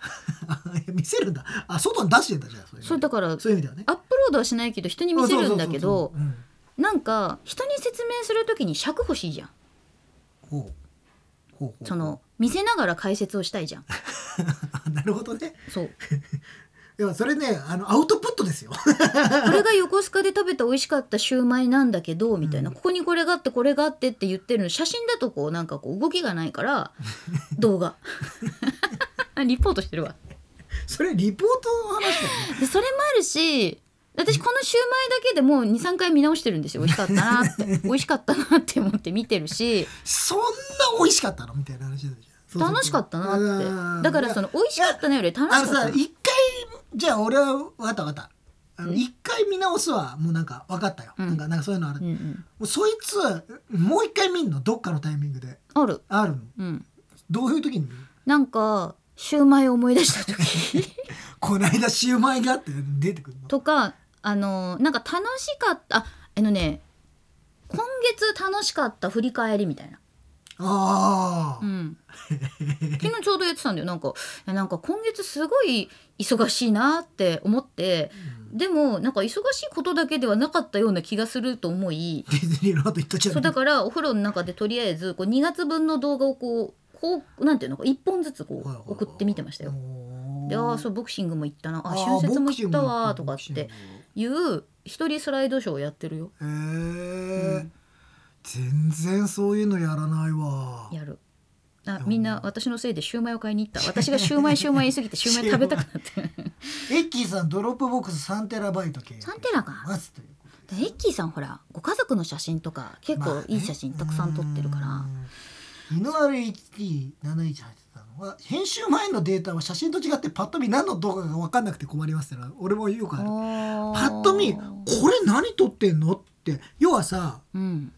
B: 見せるんだ。あ外に出してんだじゃあそれ
A: それだから
B: そういう意味ではね。
A: アップロードはしないけど人に見せるんだけどなんか人に説明するときに尺欲しいじゃん。
B: ほう
A: その見せながら解説をしたいじゃん。
B: なるほどね。
A: そう。
B: いやそれねあのアウトプットですよ。
A: これが横須賀で食べた美味しかったシューマイなんだけどみたいな、
B: うん。
A: ここにこれがあってこれがあってって言ってるの写真だとこうなんかこう動きがないから動画。リポートしてるわ。
B: それリポートの話だよね。
A: でそれもあるし私このシューマイだけでもう23回見直してるんですよ。美味しかったなって。美味しかったなって思って見てるし。
B: そんな美味しかったのみたいな話だじゃん。
A: 楽しかったな
B: うん
A: ってだからその美味しかったなより楽し
B: あの。
A: かったな
B: さ一回じゃあ俺は分かった分かった。一回見直すはもうなんか分かったよ、
A: うん。
B: なんかなんかそういうのある、も
A: うんうん。
B: うそいつもう一回見んのどっかのタイミングで。
A: ある。
B: あるの？
A: うん。
B: どういう時に
A: なんかシューマイを思い出した時。
B: この間シューマイがあって出てくるの。
A: とかあのなんか楽しかったああのね今月楽しかった振り返りみたいな。
B: ああ、
A: うん、昨日ちょうどやってたんだよ。なんかなんか今月すごい忙しいなって思ってでもなんか忙しいことだけではなかったような気がすると思い
B: ディズニーランド行ったじゃん
A: そうだからお風呂の中でとりあえずこう2月分の動画をこうこうなんていうのか1本ずつこ
B: う
A: 送ってみてましたよ。でああそうボクシングも行ったな。あ春節も行ったわとかっていう一人スライドショーをやってるよ。
B: へえ、
A: うん、
B: 全然そういうのやらないわ。
A: やる。あみんな私のせいでシューマイを買いに行った。私がシューマイシューマイ言いすぎて シューマイ食べたくなって。
B: エッキーさんドロップボックス3テラバイト系
A: 3テラか。エッキーさんほらご家族の写真とか結構いい写真たくさん撮ってるから、
B: まあね、2の LHT718 は編集前のデータは写真と違ってパッと見何の動画か分かんなくて困りますってのは俺もよくある。パッと見これ何撮ってんのって要はさ
A: うん。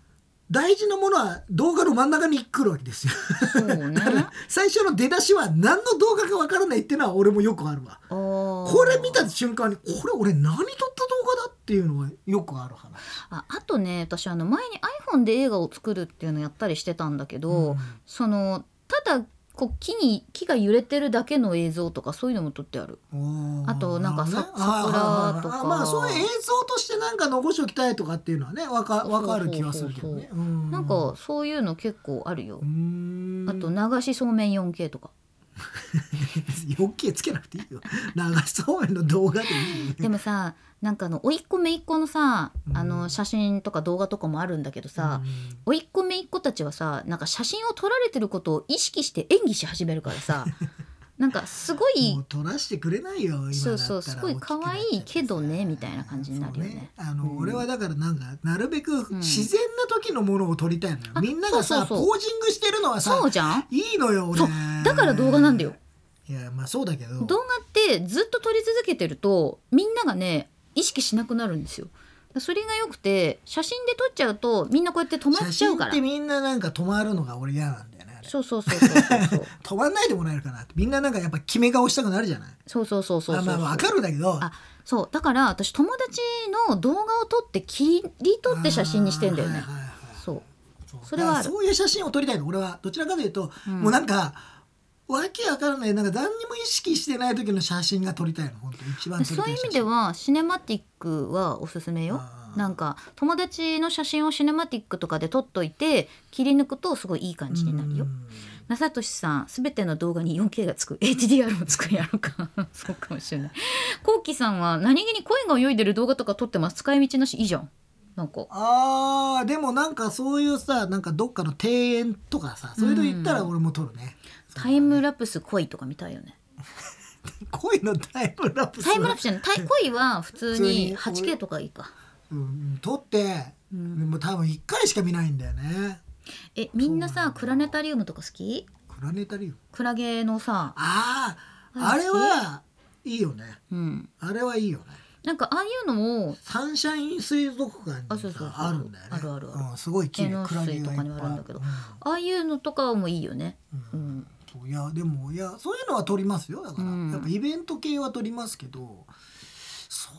B: 大事なものは動画の真ん中に来るわけですよ。
A: ね。
B: だから最初の出だしは何の動画か分からないっていうのは俺もよくあるわ。こ
A: こ
B: れ見た瞬間にこれ俺何撮った動画だっていうのはよくある話。
A: ああとね私あの前に iPhone で映画を作るっていうのやったりしてたんだけど、
B: うん。
A: そのただこう木に木が揺れてるだけの映像とかそういうのも撮ってある。あとなんか桜とか。
B: あまあそういう映像としてなんか残しておきたいとかっていうのはねわかわかる気はするけどね。うん。
A: なんかそういうの結構あるよ。あと流しそうめん 4K とか
B: 4K つけなくていいよ。流しそうめんの動画でいいよ。
A: でもさなんかあの甥っ子姪っ子のさ
B: うん
A: あの写真とか動画とかもあるんだけどさ、甥っ子姪っ子たちはさなんか写真を撮られてることを意識して演技し始めるからさ なんかすご
B: うん
A: い
B: もう撮らしてくれないよ今だったら。
A: そうそうすごい可愛いけどねみたいな感じになるよね。
B: そうあの、
A: うん。
B: 俺はだからなんかなるべく
A: ん。
B: 自然な時のものを撮りたいのよ、
A: あ
B: みんながさポージングしてるのはさ
A: そうじゃん？
B: いいのよ俺。
A: だから動画なんだよ。
B: いやまあそうだけど。
A: 動画ってずっと撮り続けてるとみんながね意識しなくなるんですよ。それがよくて写真で撮っちゃうとみんなこうやって止まっ
B: 写
A: ちゃうから。
B: 真ってみんななんか止まるのが俺嫌なん
A: そうそうそうそうそうそう。
B: 止まんないでもらえるかなって。みんななんかやっぱ決め顔したくなるじゃない。
A: そうそうそうそうそう
B: あまあわかるんだけど。
A: あそう。だから私友達の動画を撮って切り取って写真にしてんだよね。
B: あーはいはいはい
A: そう。
B: そ
A: れは
B: そういう写真を撮りたいの。俺はどちらかというと、
A: うん。
B: もうなんかわけわからないなんか何にも意識してない時の写真が撮りたいの。本当一番
A: そういう意味ではシネマティックはおすすめよ。
B: あー
A: なんか友達の写真をシネマティックとかで撮っといて切り抜くとすごいいい感じになるよ。
B: うん。
A: なさとしさんすべての動画に 4K がつく。HDR もつくやろうか。そうかもしれない。こうきさんは何気に声が泳いでる動画とか撮ってます？使い道なし？いいじゃん。なんか。
B: あーでもなんかそういうさなんかどっかの庭園とかさそういうの言ったら俺も撮るね、
A: タイムラプス恋とか見たいよね。
B: 恋のタイムラプス？
A: タイムラプスじゃない。恋は普通に
B: 普通に
A: 8K とかいいか
B: うん、撮って、
A: うん。
B: もう多分1回しか見ないんだよね。
A: えみんなさクラネタリウムとか好き？
B: クラネタリウム？
A: クラゲのさ。
B: ああ
A: あ
B: あれはいいよね。
A: うん。
B: あれはいいよね。
A: なんかああいうのも
B: サンシャイン水族館に
A: あそうそう
B: あるんだよね。
A: あるあるある。
B: うん、すごい綺麗。クラゲ
A: とかにもあるんだけど。
B: う
A: ああいうのとかもいいよね。
B: ん。うん。いやでもいやそういうのは撮りますよ。だから、
A: うん。
B: やっぱイベント系は撮りますけど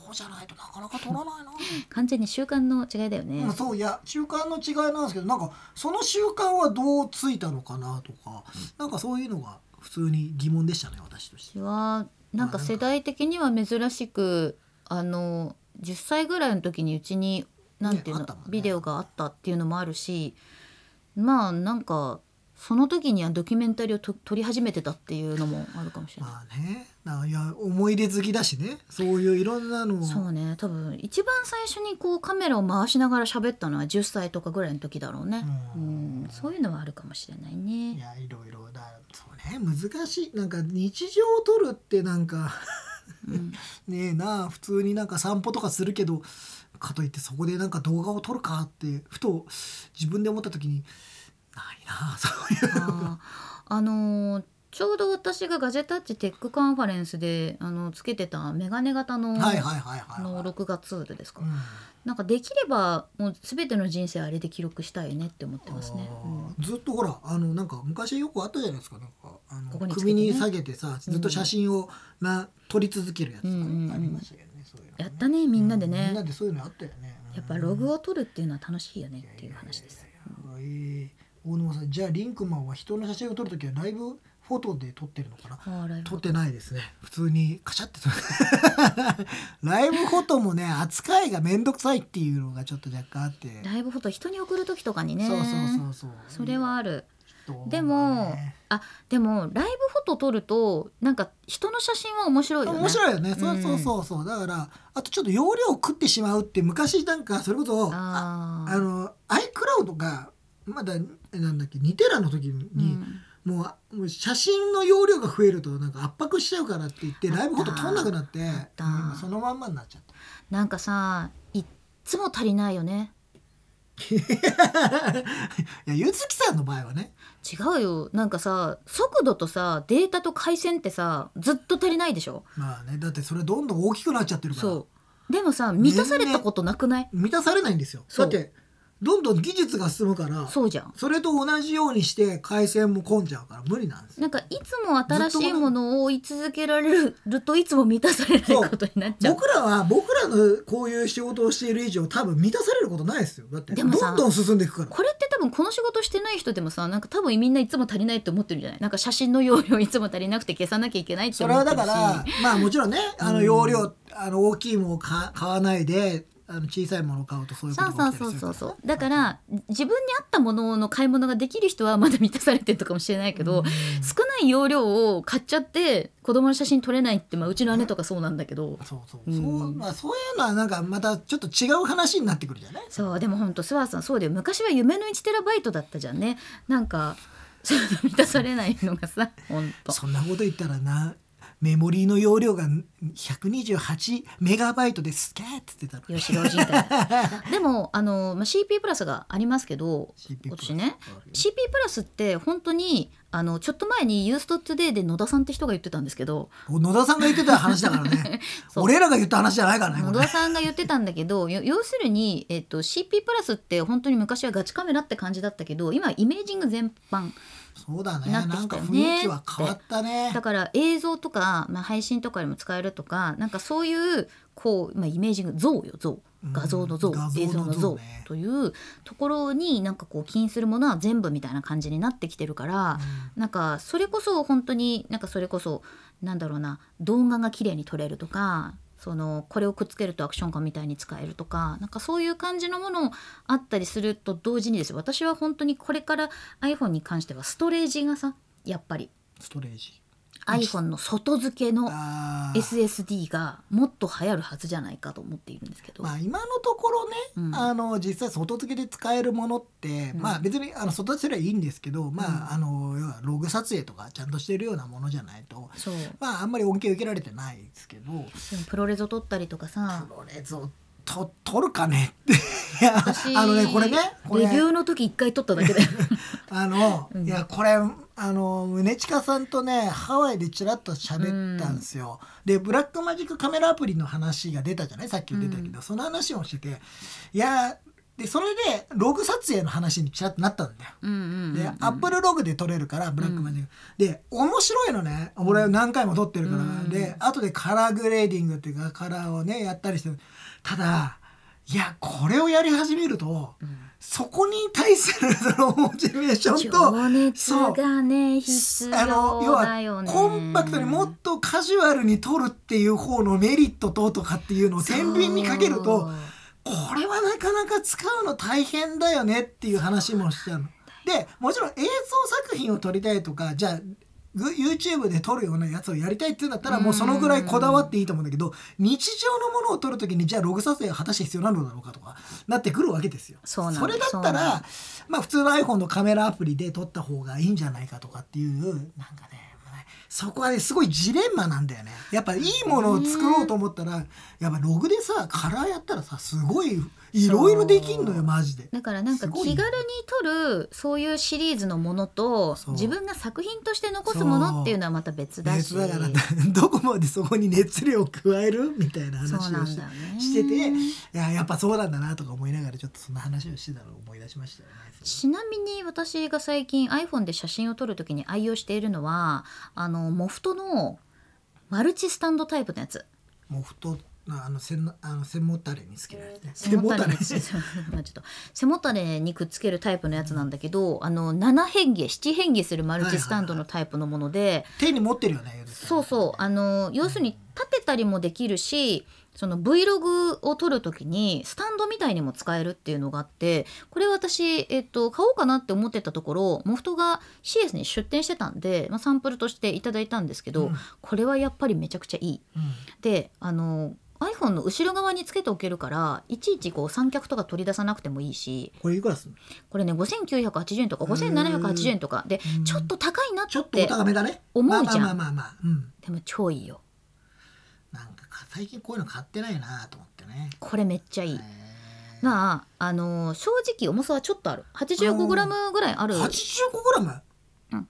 B: そうじゃないとなかなか撮らないな、
A: 完全に習慣の違いだよね。
B: まあ、そういや習慣の違いなんですけどなんかその習慣はどうついたのかなとか、なんかそういうのが普通に疑問でしたね私として。
A: 私はなんか世代的には珍しくあの10歳ぐらいの時にうちになんていうの、
B: ねね。
A: ビデオがあったっていうのもあるしまあなんかその時にはドキュメンタリーをと撮り始めてたっていうのもあるかもしれない。
B: まあね。ないや思い出好きだしね。そういういろんなのを。
A: そうね。多分一番最初にこうカメラを回しながら喋ったのは10歳とかぐらいの時だろうね、
B: う
A: うんん、そういうのはあるかもしれないね。
B: いやいろいろだ。そうね。難しい。なんか日常を撮るってなんか
A: うん。
B: ねえな。普通になんか散歩とかするけどかといってそこでなんか動画を撮るかってふと自分で思った時にないなそういう。
A: あのーちょうど私がガジェタッチテックカンファレンスであのつけてたメガネ型の,、
B: はいはいはいはい
A: あの録画ツールですか、
B: うん。
A: なんかできればもう全ての人生あれで記録したいねって思ってますね、
B: あ
A: うん。
B: ーずっとほらあのなんか昔よくあったじゃないですか。なんかあの
A: ここにね。
B: 首に下げてさずっと写真をな撮り続けるやつとかありましたけどね
A: やったねみんなで
B: うみんな
A: ね
B: でそういうのあったよね。
A: やっぱログを取るっていうのは楽しいよねっていう話です。
B: いやいやいやいや大沼さんじゃあリンクマンは人の写真を撮るときはライブフォトで撮ってるのかな？撮ってないですね。普通にカシャって撮る。ライブフォトもね扱いが面倒くさいっていうのがちょっと若干あって、
A: ライブフォト人に送る時とかにね。
B: そうそうそうそう。
A: それはある。
B: 人
A: でも、
B: ね
A: あでもライブフォト撮るとなんか人の写真は面白いよね。
B: 面白いよね、
A: ん。
B: そうそうそうそう。だからあとちょっと容量を食ってしまうって昔なんかそれこそあ
A: あ
B: の iCloud がまだなんだっけ2テラの時に、
A: うん。
B: もうもう写真の容量が増えるとなんか圧迫しちゃうからって言ってライブフォト撮んなくなって今そのまんまになっちゃった
A: なんかさいっつも足りないよね。
B: いやゆずきさんの場合はね。
A: 違うよ。なんかさ速度とさデータと回線ってさずっと足りないでしょ？
B: まあねだってそれどんどん大きくなっちゃってるから。
A: そう。でもさ満たされたことなくない？
B: 満たされないんですよ。だってどんどん技術が進むから
A: そうじゃん。
B: それと同じようにして回線も混んじゃうから無理なんですよ。
A: なんかいつも新しいものを追い続けられるといつも満たされないことになっちゃう。
B: 僕らは僕らのこういう仕事をしている以上多分満たされることないですよ。だってどんどん進んでいくから。
A: これって多分この仕事してない人でもさなんか多分みんないつも足りないって思ってるんじゃない？なんか写真の容量いつも足りなくて消さなきゃいけないって
B: それは
A: 思ってるし。
B: だからまあもちろんねあの容量、あの大きいものを買買わないであの小さいものを買うとそういうこ
A: そう
B: とが
A: そうそう
B: 起きたりするから。
A: そうそうだから自分に合ったものの買い物ができる人はまだ満たされてるのかもしれないけど、
B: うん。
A: 少ない容量を買っちゃって子供の写真撮れないって、まあ、うちの姉とかそうなんだけど。
B: そうそう、
A: うん。
B: そうまあそういうのはなんかまたちょっと違う話になってくるじゃない？
A: そう。でも本当諏訪さんそうだよ。昔は夢の1テラバイトだったじゃんね。なんか満たされないのがさ本当。
B: そんなこと言ったらなメモリーの容量が128メガバイトです。げーって言ってたの。
A: 吉郎人体 でもあの、まあ、CP プラスがありますけど
B: CP
A: 私ね。CP プラスって本当にあのちょっと前にユーストトゥデイで野田さんって人が言ってたんですけど
B: 野田さんが言ってた話だからね。俺らが言った話じゃないからね
A: 野田さんが言ってたんだけどよ要するに、えっと、CP プラスって本当に昔はガチカメラって感じだったけど今イメージング全般
B: そうだね。
A: なって
B: なんか
A: きたよね。
B: 雰囲気は変わったね。
A: だから映像とか、まあ、配信とかでも使えるとかなんかそういうこう、まあ、イメージング像よ像。
B: うん
A: 画像の像、
B: 画像の
A: 映像の像というところになんかこう起因するものは全部みたいな感じになってきてるから、なんかそれこそ本当になんかそれこそなんだろうな動画が綺麗に撮れるとかそのこれをくっつけるとアクションカメみたいに使えるとかなんかそういう感じのものあったりすると同時にです私は本当にこれから iPhone に関してはストレージがさやっぱり。
B: ストレージ。
A: iPhone の外付けの SSD がもっと流行るはずじゃないかと思っているんですけど、
B: まあ今のところね、
A: うん。
B: あの実際外付けで使えるものって、
A: うん。
B: まあ別にあの外付けはいいんですけど、まああの要はログ撮影とかちゃんとしてるようなものじゃないとまああんまり恩恵受けられてないですけど
A: もProRes 撮ったりとかさ。
B: ProRes をと撮るかねって。いや
A: 私
B: あのねこれねこれ。
A: レビューの時一回撮っただけだよ。
B: あの、
A: うん。
B: いやこれあの宗近さんとねハワイでちらっと喋ったんですよ、でブラックマジックカメラアプリの話が出たじゃない？さっき出たけど、その話をしてて。いやでそれでログ撮影の話にちらっとなったんだよ。
A: うんうんうん
B: で、アップルログで撮れるからブラックマジック、で面白いのね。俺何回も撮ってるから、
A: うん
B: で後でカラーグレーディングっていうかカラーをねやったりして。ただいやこれをやり始めると、そこに対するそのモチベーションと
A: ね必要
B: あの要はコンパクトにもっとカジュアルに撮るっていう方のメリットととかっていうのを天秤にかけるとこれはなかなか使うの大変だよねっていう話もしちゃうの。でもちろん映像作品を撮りたいとかじゃあぐ YouTube で撮るようなやつをやりたいっていうんだったらもうそのぐらいこだわっていいと思うんだけど日常のものを撮る時にじゃあログ撮影が果たして必要なのだろうかとかなってくるわけですよ。
A: そ
B: れだったらまあ普通の iPhone のカメラアプリで撮った方がいいんじゃないかとかっていうなんかねそこはねすごいジレンマなんだよね。やっぱいいものを作ろうと思ったらやっぱログでさカラーやったらさすごいいろいろできんのよマジで。
A: だからなんか気軽に撮るそういうシリーズのものと自分が作品として残すものっていうのはまた別だし。
B: 熱だから どこまでそこに熱量を加えるみたいな話をし
A: ね
B: してていややっぱそうなんだなとか思いながらちょっとそんな話をしてたのを思い出しましたよね。
A: ちなみに私が最近 iPhone で写真を撮るときに愛用しているのはあのモフトのマルチスタンドタイプのやつ。
B: モフトあの背のあの背もたれにつけるやつね。
A: 背もたれ。に ちょっと。背もたれにくっつけるタイプのやつなんだけど、あの7変化7変化するマルチスタンドのタイプのもので、
B: 手に持ってるよね
A: そうそう。あの要するに立てたりもできるしその Vlog を撮る時にスタンドみたいにも使えるっていうのがあってこれ私、えっと、買おうかなって思ってたところモフトが CS に出店してたんで、まあ、サンプルとしていただいたんですけど、
B: うん。
A: これはやっぱりめちゃくちゃいい。
B: うん。
A: であの iPhone の後ろ側につけておけるからいちいちこう三脚とか取り出さなくてもいいし
B: これいくらすんの？
A: これね5980円とか5780円とかで
B: うん。
A: ちょっと高いなっ
B: ちょっとお
A: て思うじゃん。
B: まあまあまあまあまあ。うん。
A: でも超いいよ。
B: なんか最近こういうの買ってないなと思ってね。
A: これめっちゃいい。
B: へー。
A: なあ、あのー正直重さはちょっとある。85g ぐらいある。
B: 85g、
A: うん。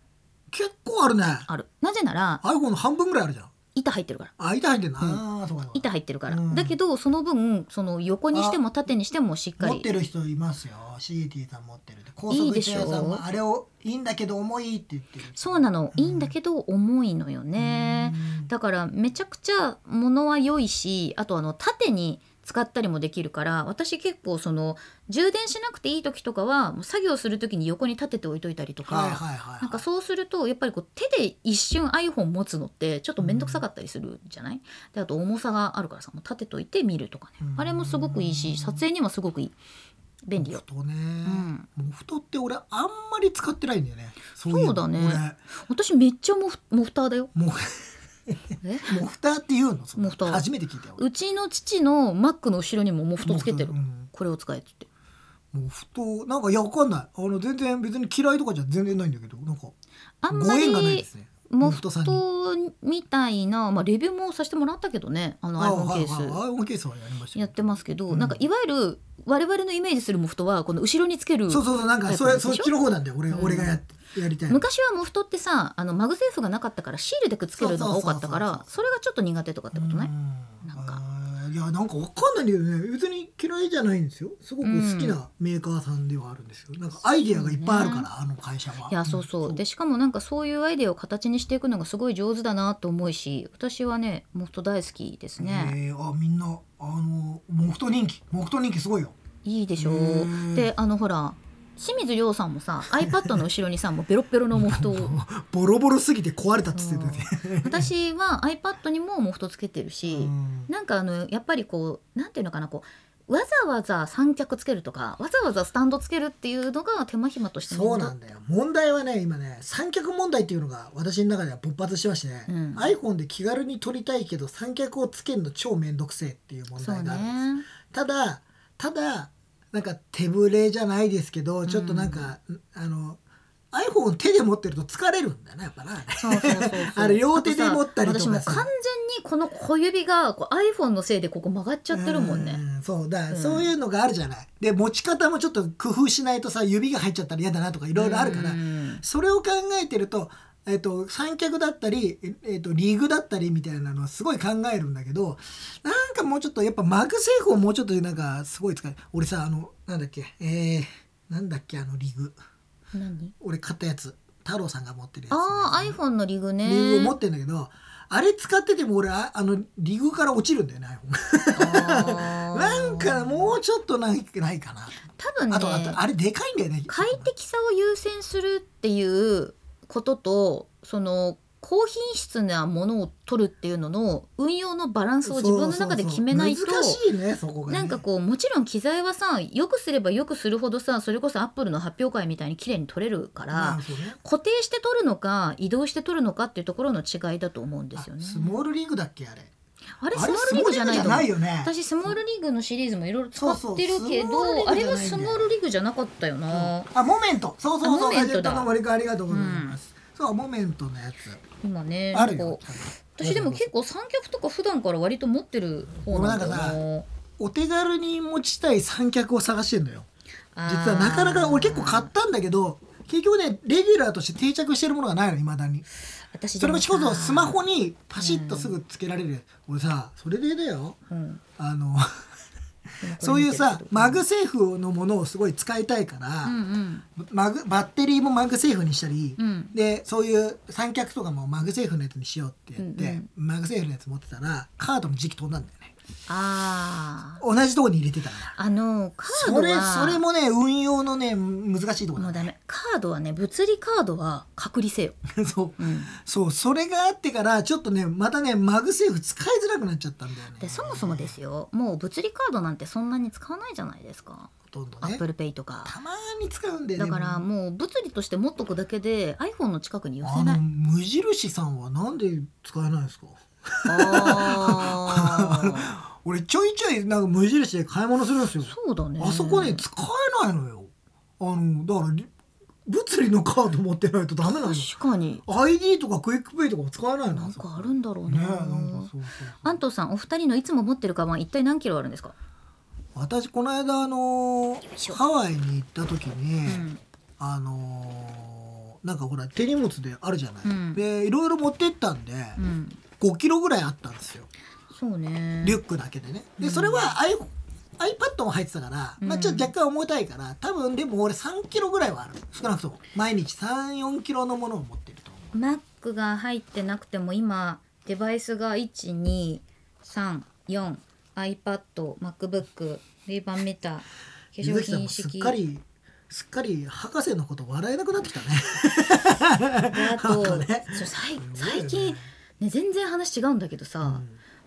B: 結構あるね。
A: ある。なぜなら
B: iPhone の半分ぐらいあるじゃん
A: 板入ってるから。
B: あ板入ってんの、
A: うん
B: ああそうかそうか。
A: 板入ってるから、
B: うん。
A: だけどその分その横にしても縦にしてもしっか
B: 持っ
A: り
B: てる人いますよ。CT さん持ってるって高
A: いい
B: 速
A: でしょ？
B: 一屋さんもあれをいいんだけど重いって言ってる。
A: そうなの、
B: うん。
A: いいんだけど重いのよね、
B: うん。
A: だからめちゃくちゃ物は良いしあとあの縦に使ったりもできるから私結構その充電しなくていい時とかはもう作業する時に横に立てて置いといたりとか、
B: はいはいはい、はい、
A: なんかそうするとやっぱりこう手で一瞬 iPhone 持つのってちょっと面倒くさかったりするじゃない、であと重さがあるからさもう立てといて見るとかね、
B: うん。
A: あれもすごくいいし撮影にもすごくいい便利よ。
B: モフトね、
A: ん。
B: モフトって俺あんまり使ってないんだよね。そういえば
A: そうだね。私めっちゃモフモフターだよ。
B: 俺モフターっていうの？
A: モフター。
B: 初めて聞いたよ。
A: うちの父の Mac の後ろにもモフトつけてる、
B: うん。
A: これを使えっつって。
B: モフトなんかいやわかんない。あの全然別に嫌いとかじゃ全然ないんだけどなんか
A: あんま
B: ご縁がないで
A: り
B: すね
A: モフ
B: ト
A: みたいな、まあ、レビューもさせてもらったけどねあの
B: あ
A: iPhone ケース、
B: はいはい iPhone ケースはやりましたよ
A: やってますけど、
B: うん。
A: なんかいわゆる我々のイメージするモフトはこの後ろにつける
B: そうそうそうなんかそれそっちの方なんだよ俺,、
A: うん。
B: 俺がややりたいの。
A: 昔はモフトってさあのマグセーフがなかったからシールでくっつけるのが多かったからそれがちょっと苦手とかってことね
B: うん。
A: なんか
B: いやなんかわかんないんだけどね。別に嫌いじゃないんですよ。すごく好きなメーカーさんではあるんですよ、なんかアイディアがいっぱいあるから、あの会社は。い
A: やそうそう。でしかもなんかそういうアイデアを形にしていくのがすごい上手だなと思うし私はねモフト大好きですね、
B: えーあみんなあのモフト人気。モフト人気すごいよ。
A: いいでしょ
B: へー。
A: であのほら清水亮さんもさ iPad の後ろにさもうベロッベロのモフトを。
B: ボロボロすぎて壊れたっつってたね、
A: 私は iPad にもモフトつけてるし、
B: うん。
A: なんかあのやっぱりこうなんていうのかなこうわざわざ三脚つけるとかわざわざスタンドつけるっていうのが手間暇として
B: そうなんだよ。問題はね今ね三脚問題っていうのが私の中では勃発しましてね、
A: うん。
B: iPhone で気軽に撮りたいけど三脚をつけるの超めんどくせえっていう問題があるんです。
A: ね。
B: ただただなんか手ぶれじゃないですけどちょっとなんか、あの iPhone 手で持ってると疲れるんだよねやっぱな。
A: そうそうそうそう。
B: あれ両手で持ったりとか
A: 私もう完全にこの小指がこう iPhone のせいでここ曲がっちゃってるもんね。
B: うそうだから
A: うん。
B: そういうのがあるじゃない、で持ち方もちょっと工夫しないとさ指が入っちゃったら嫌だなとかいろいろあるから、
A: うん。
B: それを考えてると,、えっと三脚だったり、ええっとリグだったりみたいなのはすごい考えるんだけどなんかもうちょっとやっぱマグセーフをもうちょっとなんかすごい使い俺さあのなんだっけえー、なんだっけあのリグ。
A: 何？
B: 俺買ったやつ。太郎さんが持ってるやつ、
A: ああ iPhone のリグね。
B: リグを持ってるんだけどあれ使ってても俺ああのリグから落ちるんだよね iPhone なんかもうちょっとないないかな
A: 多分ね
B: あとあとあれでかいんだよね。
A: 快適さを優先するっていうこととその高品質なものを取るっていうのの運用のバランスを自分の中で決めないとなんかこうもちろん機材はさよくすればよくするほどさそれこそアップルの発表会みたいに綺麗に撮れるから、固定して撮るのか移動して撮るのかっていうところの違いだと思うんですよね。
B: あ。スモールリーグだっけあれあれ
A: スモールリーグじゃない
B: よね。
A: 私スモールリーグのシリーズもいろいろ使ってるけどあれはスモールリーグじゃなかったよな、
B: あモメント。そうそう
A: あ
B: そう
A: モメントだ。
B: ありがとうございます、そうモメントのやつ。
A: 今ね
B: あるよ。
A: 私でも結構三脚とか普段から割と持ってる方なんだよ
B: お手軽に持ちたい三脚を探してんのよ。実はなかなか俺結構買ったんだけど結局ねレギュラーとして定着してるものがないのいまだにそれ
A: もさ
B: こそスマホにパシッとすぐつけられる、俺さそれでだよ。
A: うん。
B: あのそういうさマグセーフのものをすごい使いたいから、
A: うんうん。
B: マグバッテリーもマグセーフにしたり、
A: うん。
B: でそういう三脚とかもマグセーフのやつにしようって言って、
A: うん。
B: マグセーフのやつ持ってたらカードの磁気飛んだんだよね
A: ああ
B: 同じとこに入れてた
A: あのカードは。
B: それそれもね運用のね難しいところだ
A: もうダメカードはね物理カードは隔離せよ、
B: そう。
A: うん、
B: そうそれがあってからちょっとねまたねマグセーフ使いづらくなっちゃったんだよね。
A: でそもそもですよ。もう物理カードなんてそんなに使わないじゃないですか。
B: ほとんどね。
A: アップルペイとか。
B: たまに使うんだよね
A: だからもう。物理として持っとくだけで iPhone の近くに寄せない。
B: 無印さんはなんで使えないんですか？
A: あ
B: 俺ちょいちょいなんか無印で買い物するんですよ。
A: ーそうだね。
B: あそこね使えないのよ。あのだからり物理のカード持ってないとダメなの
A: 確かに。
B: ID とかクイックペイとかも使えないの。
A: なんかあるんだろうね。
B: ねなんかそうそう
A: 安藤さんお二人のいつも持ってるカバン一体何キロあるんですか、
B: 私この間あのハワイに行った時に、
A: うん。
B: あのなんかほら手荷物であるじゃない、
A: うん。
B: でいろいろ持ってったんで、
A: うん、
B: 5キロぐらいあったんですよ。
A: そうね。
B: リュックだけでね。で
A: うん。
B: それは iPad も入ってたから、まあ、ちょっと若干重たいから多分でも俺3キロぐらいはある。少なくとも。毎日34キロのものを持ってると思う。
A: Mac が入ってなくても今デバイスが1234 iPadMacBook レイバンメタ化粧品
B: もすっ
A: 式
B: かりすっかり博士のこと笑えなくなってきたね。
A: であと、
B: ね。
A: 最近、ね、全然話違うんだけどさ、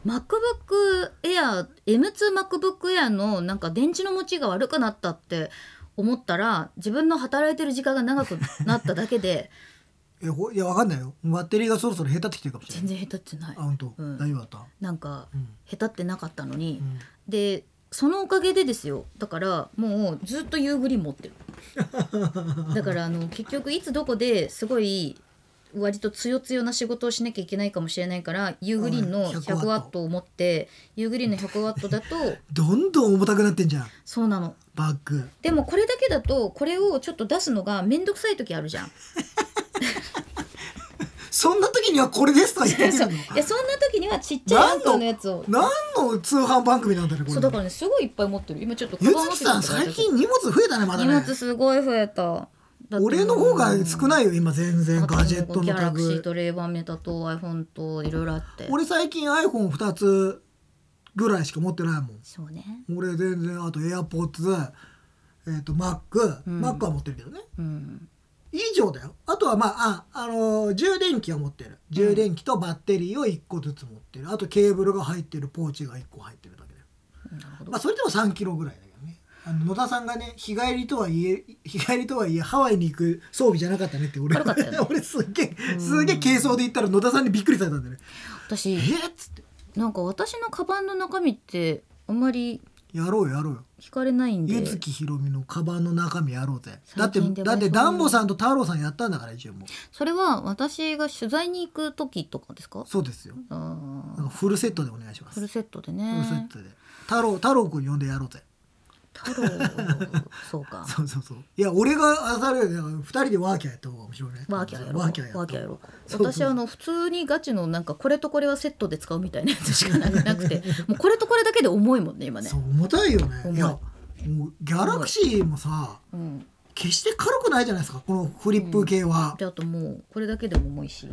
B: うん。
A: MacBook Air M2MacBook Air のなんか電池の持ちが悪くなったって思ったら自分の働いてる時間が長く なっただけで
B: いやほいやわかんないよ。バッテリーがそろそろ下手ってきてるかもしれない
A: 全然下手ってない。
B: あ本当、
A: うん。
B: 大丈夫だった？
A: なんか
B: うん。
A: 下手ってなかったのに、
B: うん。
A: でそのおかげでですよ。だからもうずっとユーグリーン持ってる。だからあの結局いつどこですごい割と強強な仕事をしなきゃいけないかもしれないからユーグリーンの
B: うん100
A: 100ワット。を持ってユーグリーンの100ワットだと
B: どんどん重たくなってんじゃん。
A: そうなの。
B: バッグ。
A: でもこれだけだとこれをちょっと出すのが面倒くさい時あるじゃん。
B: そんな時にはこれですとか言ってるの？
A: いやそんな時にはちっちゃいアンドのやつを。
B: 何の通販番組なんだねこれ。
A: そうだからねすごいいっぱい持ってる。今ちょっと
B: ゆずきさん最近荷物増えたねまだ
A: 荷
B: ね
A: 物すごい増えた
B: 俺の方が少ないよ今全然ガジェット
A: ギ
B: のタ
A: ャラクシー
B: グ
A: とレーバンメタと iPhone といろいろあって。
B: 俺最近 iPhone2 つぐらいしか持ってないもん。
A: そうね。
B: 俺全然あと AirPods えっ、と Mac、
A: うん。
B: Mac は持ってるけどね。
A: うん。
B: 以上だよ。あとはまああ、あのー充電器は持ってる。充電器とバッテリーを1個ずつ持ってるあとケーブルが入ってるポーチが1個入ってるだけだよ
A: なるほど
B: まあそれでも3キロぐらいねあの野田さんがね日帰りとはいえ日帰りとはいえハワイに行く装備じゃなかったねって俺。
A: 悪かったよね。
B: 俺すっげえすげえ軽装で行ったら野田さんにびっくりされたんだよね。
A: 私
B: え？っつって。
A: なんか私のカバンの中身ってあんまり
B: やろうよやろうよ。
A: 惹かれないんで。
B: ひろみのカバンの中身やろうぜ。だって
A: 最近では
B: だってダンボさんと太郎さんやったんだから一応もう。
A: それは私が取材に行く時とかですか？
B: そうですよ。
A: あ
B: なん
A: ー
B: かフルセットでお願いします。
A: フルセットで
B: フルセッ
A: ね
B: トで。太郎太郎くん呼んでやろうぜ
A: 太郎そうか。
B: そうそうそう。いや俺があされる二人でワーキャーやった方が面白い？ね
A: ワーキャーやろう。
B: ワーキャーや
A: ろう。私あの普通にガチのなんかこれとこれはセットで使うみたいなやつしかなくて もうこれとこれだけで重いもんね今ね。
B: そう重たいよね。
A: 重い。
B: いやもうギャラクシーもさ
A: うん。
B: 決して軽くないじゃないですかこのフリップ系は、
A: であともうこれだけでも重いし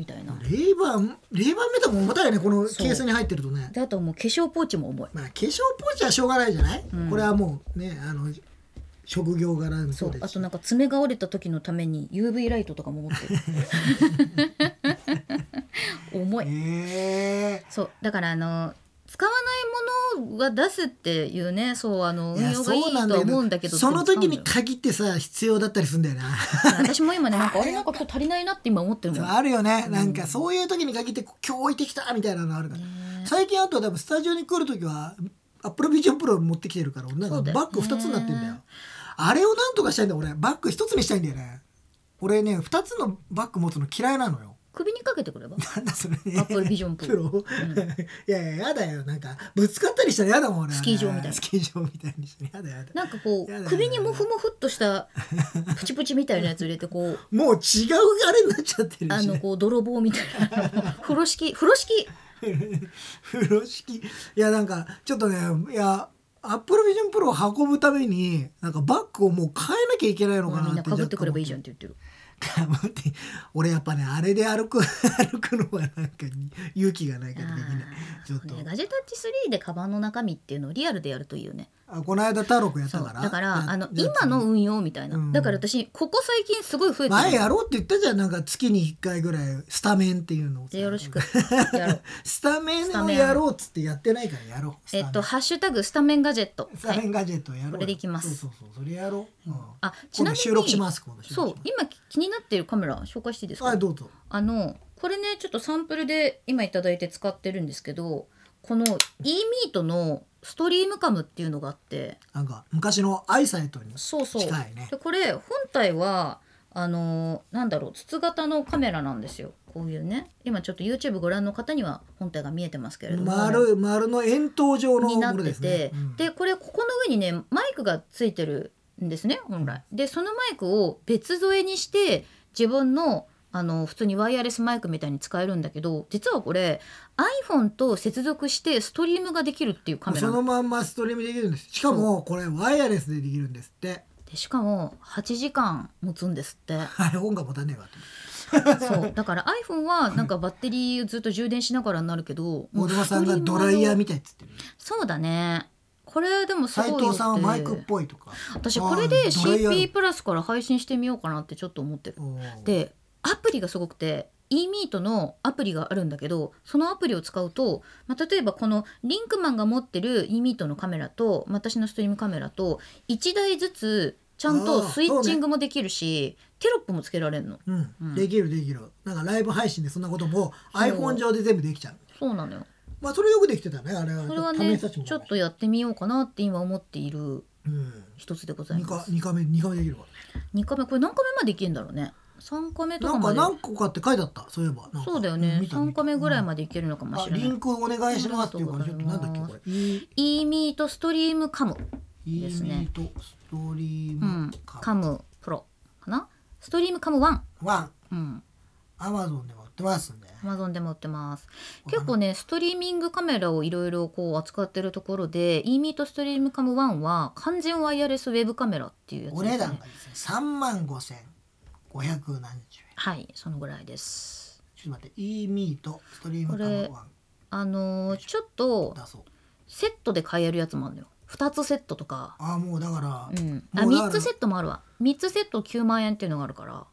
A: みたいな。
B: レイバンレイバンメタも重たいよねこのケースに入ってるとね。
A: であともう化粧ポーチも重い。
B: まあ化粧ポーチはしょうがないじゃない、
A: うん。
B: これはもうねあの職業柄も
A: そ
B: そううですし。
A: あとなんか爪が折れた時のために UV ライトとかも持ってる。重い。
B: え
A: そう。だからあの使わないものは出すっていうねそうあの運用がいいとは思うんだけど
B: その時に限ってさ必要だったりするんだよな。
A: 私も今ねなんかあれなんか今日足りないなって今思ってるもん。
B: あるよね、
A: うん。
B: なんかそういう時に限って今日置いてきたみたいなのあるから、
A: ね。
B: 最近あとは多分スタジオに来る時はアップルビジョンプロ持ってきてるから俺なんかバッグ2つになってんだよ。あれをなんとかしたいんだよ俺。バッグ1つにしたいんだよね。俺ね2つのバッグ持つの嫌いなのよ
A: 首にかけてくれば？
B: なんだそれ。ね
A: アップルビジョンプロ
B: プロ、いやいややだよ。なんかぶつかったりしたらやだもん俺
A: スキー場みたいな。
B: スキー場みたいにして。やだやだ。
A: なんかこう首にモフモフっとした プチプチみたいなやつ入れてこう
B: もう違うあれになっちゃってるし、
A: あのこう泥棒みたいな。風呂敷。風呂敷。
B: 風呂敷。いやなんかちょっとねいやアップルビジョンプロを運ぶためになんかバッグをもう変えなきゃいけないのかなって。
A: みんなかぶってくればいいじゃん
B: ん
A: って言ってる
B: 俺やっぱねあれで歩く 歩くのはなんか勇気がないからできない。ちょっと、
A: ね、ガジェタッチ3でカバンの中身っていうのをリアルでやるといいよね
B: あこの間太郎くんやったから？
A: だからあの今の運用みたいな、
B: うん。
A: だから私ここ最近すごい増えてる
B: 前やろうって言ったじゃん。なんか月に1回ぐらいスタメンっていうのを
A: よろしく。
B: スタメンを
A: スタメン
B: やろうっつってやってないからやろう。
A: えっと「
B: ス
A: ハッシュタグスタメンガジェット」はい
B: タメンガジェットやろうよ。
A: これでいきます。
B: そうそうそう。それやろう、うん。
A: あちなみに
B: 収録します
A: そう今気になっているカメラ紹介していいですか？
B: はいどうぞ。
A: あのこれねちょっとサンプルで今いただいて使ってるんですけどこの e ミートのストリームカムっていうのがあって。
B: なんか昔のアイサイトに
A: そうそう。
B: 近いね
A: でこれ本体はあのなんだろう筒型のカメラなんですよ。こういうね。今ちょっと YouTube ご覧の方には本体が見えてますけれども。
B: 丸丸の円筒状の
A: になって
B: ものですね。
A: て、
B: うん。
A: でこれここの上にねマイクがついてるんですね本来。でそのマイクを別添えにして自分のあの普通にワイヤレスマイクみたいに使えるんだけど実はこれ iPhone と接続してストリームができるっていうカメラ。
B: そのまんまストリームできるんです。しかもこれワイヤレスでできるんですって。
A: でしかも8時間持つんですって。
B: iPhone が持たねえわと
A: そう。だから iPhone はなんかバッテリーをずっと充電しながらになるけど
B: 大島さんがドライヤーみたいっつってる。
A: そうだね。これでもすごい
B: 藤さんはマイクっぽいとか。
A: 私これで CP プラスから配信してみようかなってちょっと思ってる。でアプリがすごくて eMeet のアプリがあるんだけどそのアプリを使うと、まあ、例えばこのリンクマンが持ってる eMeet のカメラと私のストリームカメラと1台ずつちゃんとスイッチングもできるし、テロップもつけられるの。
B: うん。
A: うん。
B: できるできる。なんかライブ配信でそんなことも iPhone 上で全部できちゃう。
A: そうなのよ。
B: まあそれよくできてたねあれは。
A: それはねちょっとやってみようかなって今思っている一つでござい
B: 二
A: ます。
B: か二回目二回目できるか
A: 2回目これ何回目までいけんだろうね3回目と
B: らなんか
A: かまで
B: 何個かって書いてあった。そういえば。なんか。
A: そうだよね。
B: 見た
A: 3回目ぐらい
B: で
A: までいけるのかもし
B: あ
A: れない。
B: リンクお願いしますっていうからちょっとなんだっけこれ。e
A: e ミートストリームカム
B: e
A: ですね。
B: ミートストリー
A: うん。
B: ム
A: カムプロかな？ストリームカム1
B: ワン。
A: うん。
B: アマゾンでも売ってますんで。
A: Amazon でも売ってます。結構ねストリーミングカメラをいろいろこう扱ってるところで e ミートストリームカム1は完全ワイヤレスウェブカメラっていうやつ
B: お
A: です、ね、
B: 値段がですね三万五千五百何十円。
A: はいそのぐらいです。
B: ちょっと待って e ミートストリームカムワン。
A: あのーちょっとセットで買えるやつもあるのよ。2つセットとか。
B: ああもうだから
A: うん。あ
B: もうだから
A: 3つセットもあるわ。3つセット9万円っていうのがあるから。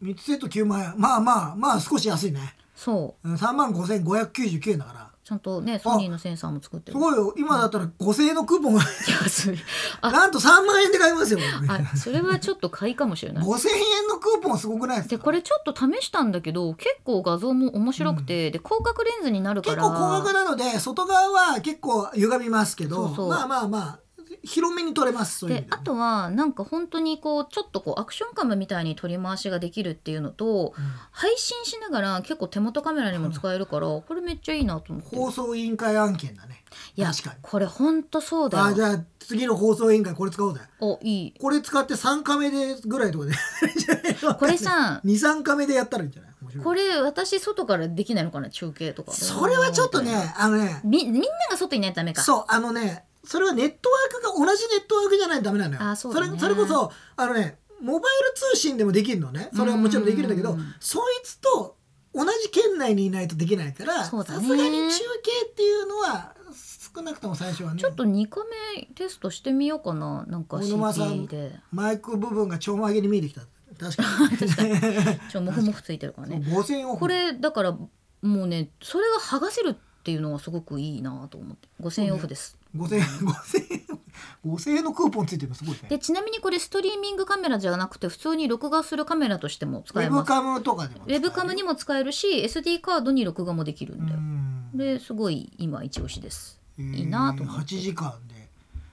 B: 三つセット九万円。まあまあまあ少し安いね。
A: そう。
B: 三万五千五百九十九円だから
A: ちゃんとねソニーのセンサーも作ってる。
B: すごいよ。今だったら五千円のクーポンが。
A: 安いあ
B: なんと三万円で買えますよ。
A: あそれはちょっと買いかもしれない。
B: 五千円のクーポンすごくないですか？
A: でこれちょっと試したんだけど結構画像も面白くて、で広角レンズになるから。
B: 結構高額なので外側は結構歪みますけど
A: そうそう。
B: まあまあまあ広めに撮れますそういう意味で
A: であとはなんか本当にこうちょっとこうアクションカムみたいに取り回しができるっていうのと
B: うん。
A: 配信しながら結構手元カメラにも使えるからこれめっちゃいいなと思って。
B: 放送委員会案件だね。
A: いや
B: 確かに。
A: これ本当そうだよ。
B: あじゃあ次の放送委員会これ使おうぜ。
A: おいい。
B: これ使って3カメでぐらいとかで。
A: これさ
B: 23カメでやったらいいんじゃない？面白い。
A: これ私外からできないのかな？中継とか。
B: それはちょっとねあのね。
A: みみんなが外にいないとダメか。
B: そうあのねそれはネットワークが同じネットワークじゃないとダメなのよ。
A: あそね。
B: れそれこそあのねモバイル通信でもできるのね。それはもちろんできるんだけど
A: うん。
B: そいつと同じ県内にいないとできないからさすがに中継っていうのは少なくとも最初はね。
A: ちょっと2カメテストしてみようかななんか
B: 小沼さん
A: CP で
B: マイク部分がちょんまげに見えてきた。確か
A: ちょモフモフついてるから
B: に
A: ね
B: 5000円オフ。
A: これだからもうねそれが剥がせるっていうのがすごくいいなと思って。5000円オフです、
B: 5000円5000円5000円のクーポンついてるのすごいね。
A: でちなみにこれストリーミングカメラじゃなくて普通に録画するカメラとしても
B: ウ
A: 使えます。
B: ェブカムとかでも
A: ウェブカムにも使えるし SD カードに録画もできるんだよ、
B: うん。
A: ですごい今一押しです。いいなと思って。
B: 8時間で。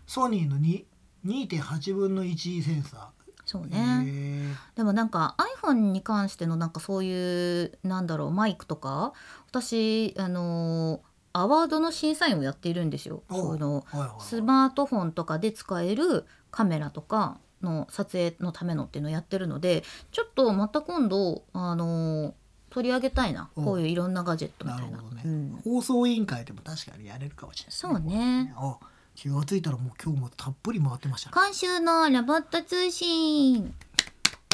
B: ソニーの2 2.8分の1センサー。
A: そうね、
B: へ
A: でもなんか iPhone に関してのなんかそういうなんだろうマイクとか私あのアワードの審査員をやっているんですよ。
B: お
A: そのスマートフォンとかで使えるカメラとかの撮影のためのっていうのをやってるのでちょっとまた今度あの取り上げたいな。
B: お
A: こういういろんなガジェットみたいな。
B: ね、
A: うん、
B: 放送委員会でも確かにやれるかもしれない
A: そうね。
B: あ気がついたらもう今日もたっぷり回ってましたね。
A: 今週のロボット通信。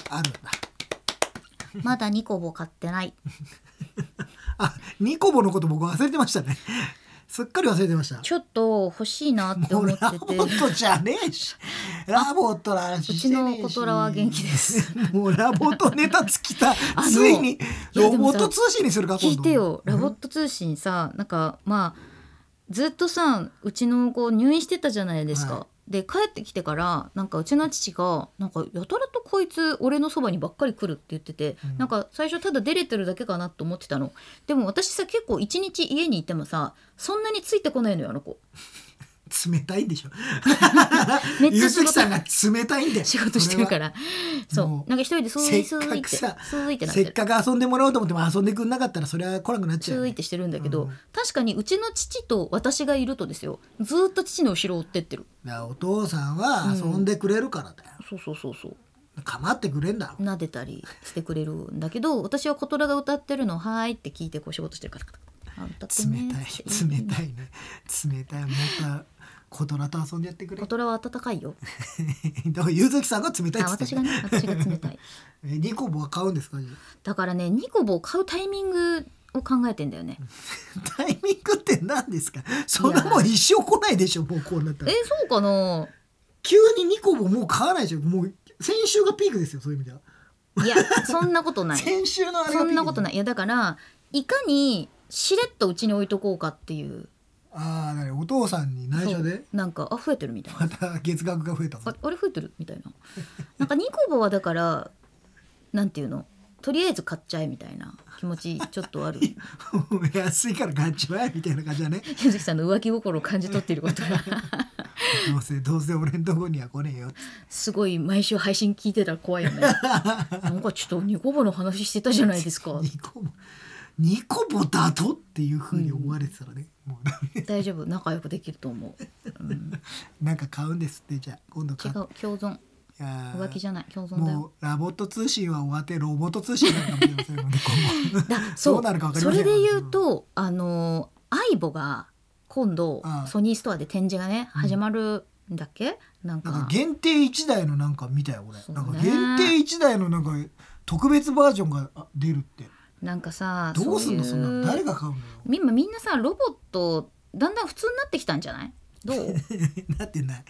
B: あるんだ。
A: まだニコボ買ってない
B: あニコボのこと僕忘れてましたね。すっかり忘れてました。
A: ちょっと欲しいなって
B: もう
A: 思って
B: ラボットじゃねえし。ラボットの
A: う
B: 話
A: ち
B: してねえし。
A: のコトラは元気です。
B: もうラボットネタ尽きた。ついに
A: いや
B: ロ
A: でもさ
B: ボット通信にするか
A: 聞いてよ。ラボッ
B: ト
A: ト通信さなんかまあずっとさうちの子入院してたじゃないですか、
B: は
A: で帰ってきてからなんかうちの父がなんかやたらとこいつ俺のそばにばっかり来るって言ってて、
B: うん。
A: なんか最初ただ出れてるだけかなと思ってたの。でも私さ結構一日家にいてもさそんなについてこないのよあの子
B: 冷たいんでしょ。
A: めっち
B: ゆ
A: ゃ
B: さんが冷たいんだよ。
A: 仕事してるから。そ
B: もう。
A: う。なんか一人でスーイス
B: せっ
A: ーイってス
B: かくさ
A: ーイっ
B: せっかく遊んでもらおうと思っても遊んでくんなかったらそれは来なくなっちゃうよね、
A: スーイってしてるんだけど、
B: うん。
A: 確かにうちの父と私がいるとですよ。ずーっと父の後ろを追ってってる。
B: だからお父さんは遊んでくれるからだよ、
A: そうそうそうそう。
B: 構ってくれんだろ。
A: 撫でたりしてくれる。んだけど私はコトラが歌ってるのを「はーい」って聞いてこう仕事してるから。
B: 冷
A: ね
B: たい冷たいね。冷たい。またコトラと遊んでやってくれ。
A: コトラは温かいよ。
B: だからゆずきさんが冷たいっ
A: あ
B: つって
A: 私がね私が冷たい。
B: えニコボは買うんですか？じゃ
A: だからねニコボを買うタイミングを考えてんだよね。
B: あ タイミングって何ですか？そんなもん一生来ないでしょもうこうなった
A: え
B: ら
A: そうかな？
B: 急にニコボもう買わないでしょ？もう先週がピークですよそういう意味では。い
A: やそんなことない。
B: 先週のあれが
A: そ
B: ピーク。
A: んなことない。いやだからいかにしれっとうちに置いとこうかっていう
B: ああ何？お父さんに内緒で？
A: なんかあ増えてるみたいな。
B: また月額が増えたぞ
A: ああれ増えてる？みたいな。なんかニコボはだからなんていうの？とりあえず買っちゃえみたいな。気持ちちょっとある。
B: 安いから買っちまえみたいな感じだね。
A: ゆずきさんの浮気心を感じ取っていることが。
B: どうせどうせ俺んとこには来ねえよ
A: すごい毎週配信聞いてたら怖いよね。なんかちょっとニコボの話してたじゃないですか。
B: ニコボニコボだと？っていうふうに思われてたらね、もうダメ。
A: 大丈夫。仲良くできると思う、うん、
B: なんか買うんですってじゃあ。今度
A: 違
B: 買う。
A: う。共存。
B: いやー
A: 浮気じゃない。共存だよ。
B: もうラボット通信は終わってロボット通信になるかもしれませんので今後
A: だ
B: ど
A: そう。う
B: なるか分かりません
A: それで言うとあのアイボが今度
B: ああ
A: ソニーストアで展示がね
B: うん
A: 始まるんだっけ、なんか。
B: なんか限定1台のなんか見たよ俺、
A: そうね。
B: なんか限定1台のなんか特別バージョンがあ出るって
A: なんかさ
B: どうすんの？そ
A: ん
B: なの。誰が買うの？よ
A: 今みんなさロボットだんだん普通になってきたんじゃない？どう？
B: なってない。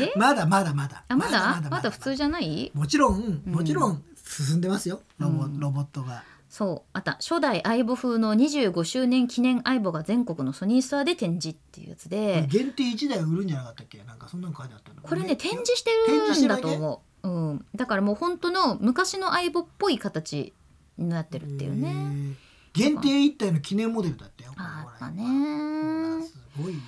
A: え？
B: まだまだまだ。
A: あまだ？まだ普通
B: じ
A: じゃない？
B: もちろんもちろん進んでますよ、ロボ
A: うん。
B: ロボットが。
A: そう。あった初代相棒風の25周年記念相棒が全国のソニーストアで展示っていうやつで。
B: 限定1台売るんじゃなかったっけ？なんかそんなの書いてあったの
A: これね展示してるんだと思う、うん、だからもう本当の昔の相棒っぽい形になってるっていうね、
B: 限定1体の記念モデルだったよ
A: あったね。
B: すごいよ。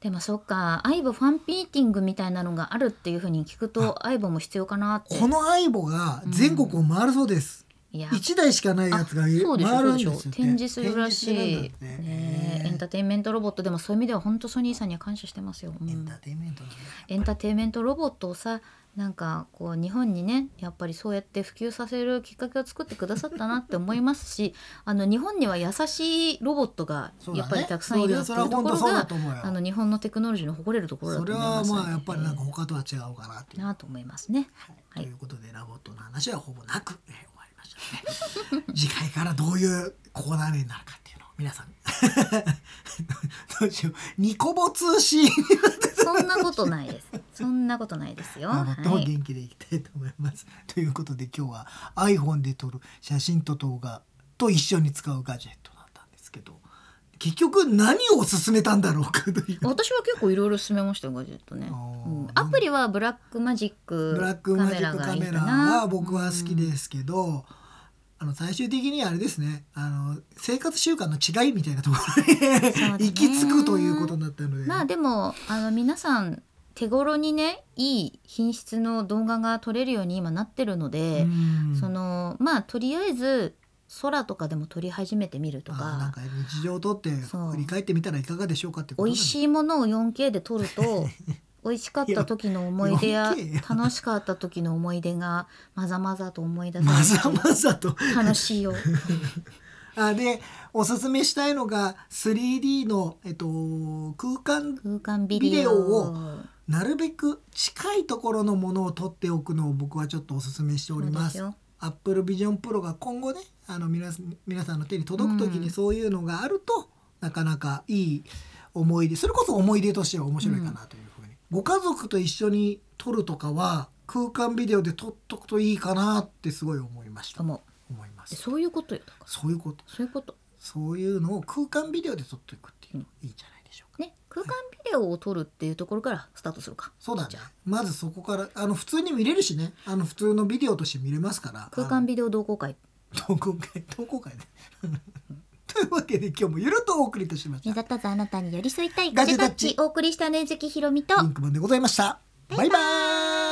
A: でもそっか相棒ファンミーティングみたいなのがあるっていうふうに聞くと相棒も必要かなって。
B: この相棒が全国を回るそうです、
A: いや。
B: 一台しかないやつが回るんで
A: 展示するらしい、エンターテインメントロボット。でもそういう意味では本当ソニーさんには感謝してますよ、うん。
B: エンターテインメントなんだ
A: エンターテインメントロボットをさなんかこう日本にねやっぱりそうやって普及させるきっかけを作ってくださったなって思いますし あの日本には優しいロボットがやっぱりたくさんいるって
B: そう
A: いうところが
B: と思うよ。
A: あの日本のテクノロジーの誇れるところだ
B: それ
A: と思います
B: はまあやっぱりなんか他とは違うかなっていう、
A: なと思いますね。
B: はい。
A: はい。
B: ということでラボットの話はほぼなく、えー終わりましたね。次回からどういうコーナーになるか皆さん どうしようニコボ通信
A: そんなことないです。そんなことないですよ。
B: ラボットも
A: はい。
B: 元気でいきたいと思います。ということで今日は iPhone で撮る写真と動画と一緒に使うガジェットだったんですけど結局何を勧めたんだろうかという。
A: 私は結構いろいろ勧めましたよガジェットね、うんアプリはブラックマジック
B: ブラックマジックカメラは僕は好き
A: す、
B: ですけど、あの最終的にあれですね。あの生活習慣の違いみたいなところに、
A: ね。
B: 行き着くということになったので、
A: まあでもあの皆さん手頃にねいい品質の動画が撮れるように今なってるので、
B: うん。
A: そのまあとりあえず空とかでも撮り始めてみると
B: あなん
A: か
B: か日常をとって振り返ってみたらいかがでしょうかってこと
A: 美味し
B: い
A: いものを 4K で撮ると 美味しかった時の思い出や
B: 4K
A: 楽しかった時の思い出がまざまざと思い出さ
B: まざまざと。
A: 楽しいよ。
B: あでおすすめしたいのが 3D の、えっと、空間
A: 空間ビデオ。
B: をなるべく近いところのものを撮っておくのを僕はちょっとおすすめしております。
A: そうですよ。
B: Apple Vision Pro が今後ねあの皆さん皆さんの手に届く時
A: うん。
B: にそういうのがあると、なかなかいい思い出それこそ思い出としては面白いかなというご家族と一緒に撮るとかは空間ビデオで撮っとくといいかなってすごい思いました。
A: 思
B: います。
A: でそういうことよだか。ら
B: そういうこと。
A: そういうこと。
B: そういうのを空間ビデオで撮っていくっていうのいいんじゃないでしょうか、
A: ね空間ビデオを撮るっていうところからスタートするか。
B: そうだね。
A: じゃあ。
B: まずそこからあの普通に見れるしね。あの普通のビデオとして見れますから。
A: 空間ビデオ同好会。
B: 投稿会。投稿会ねというわけで今日もゆるっとお送りいたしました。
A: 目立たずあなたに寄り添いたい
B: ガ
A: ガ
B: ジェタッチ。
A: チお送りしたねずきひろみと。
B: リンクマンでございました。バイバーイ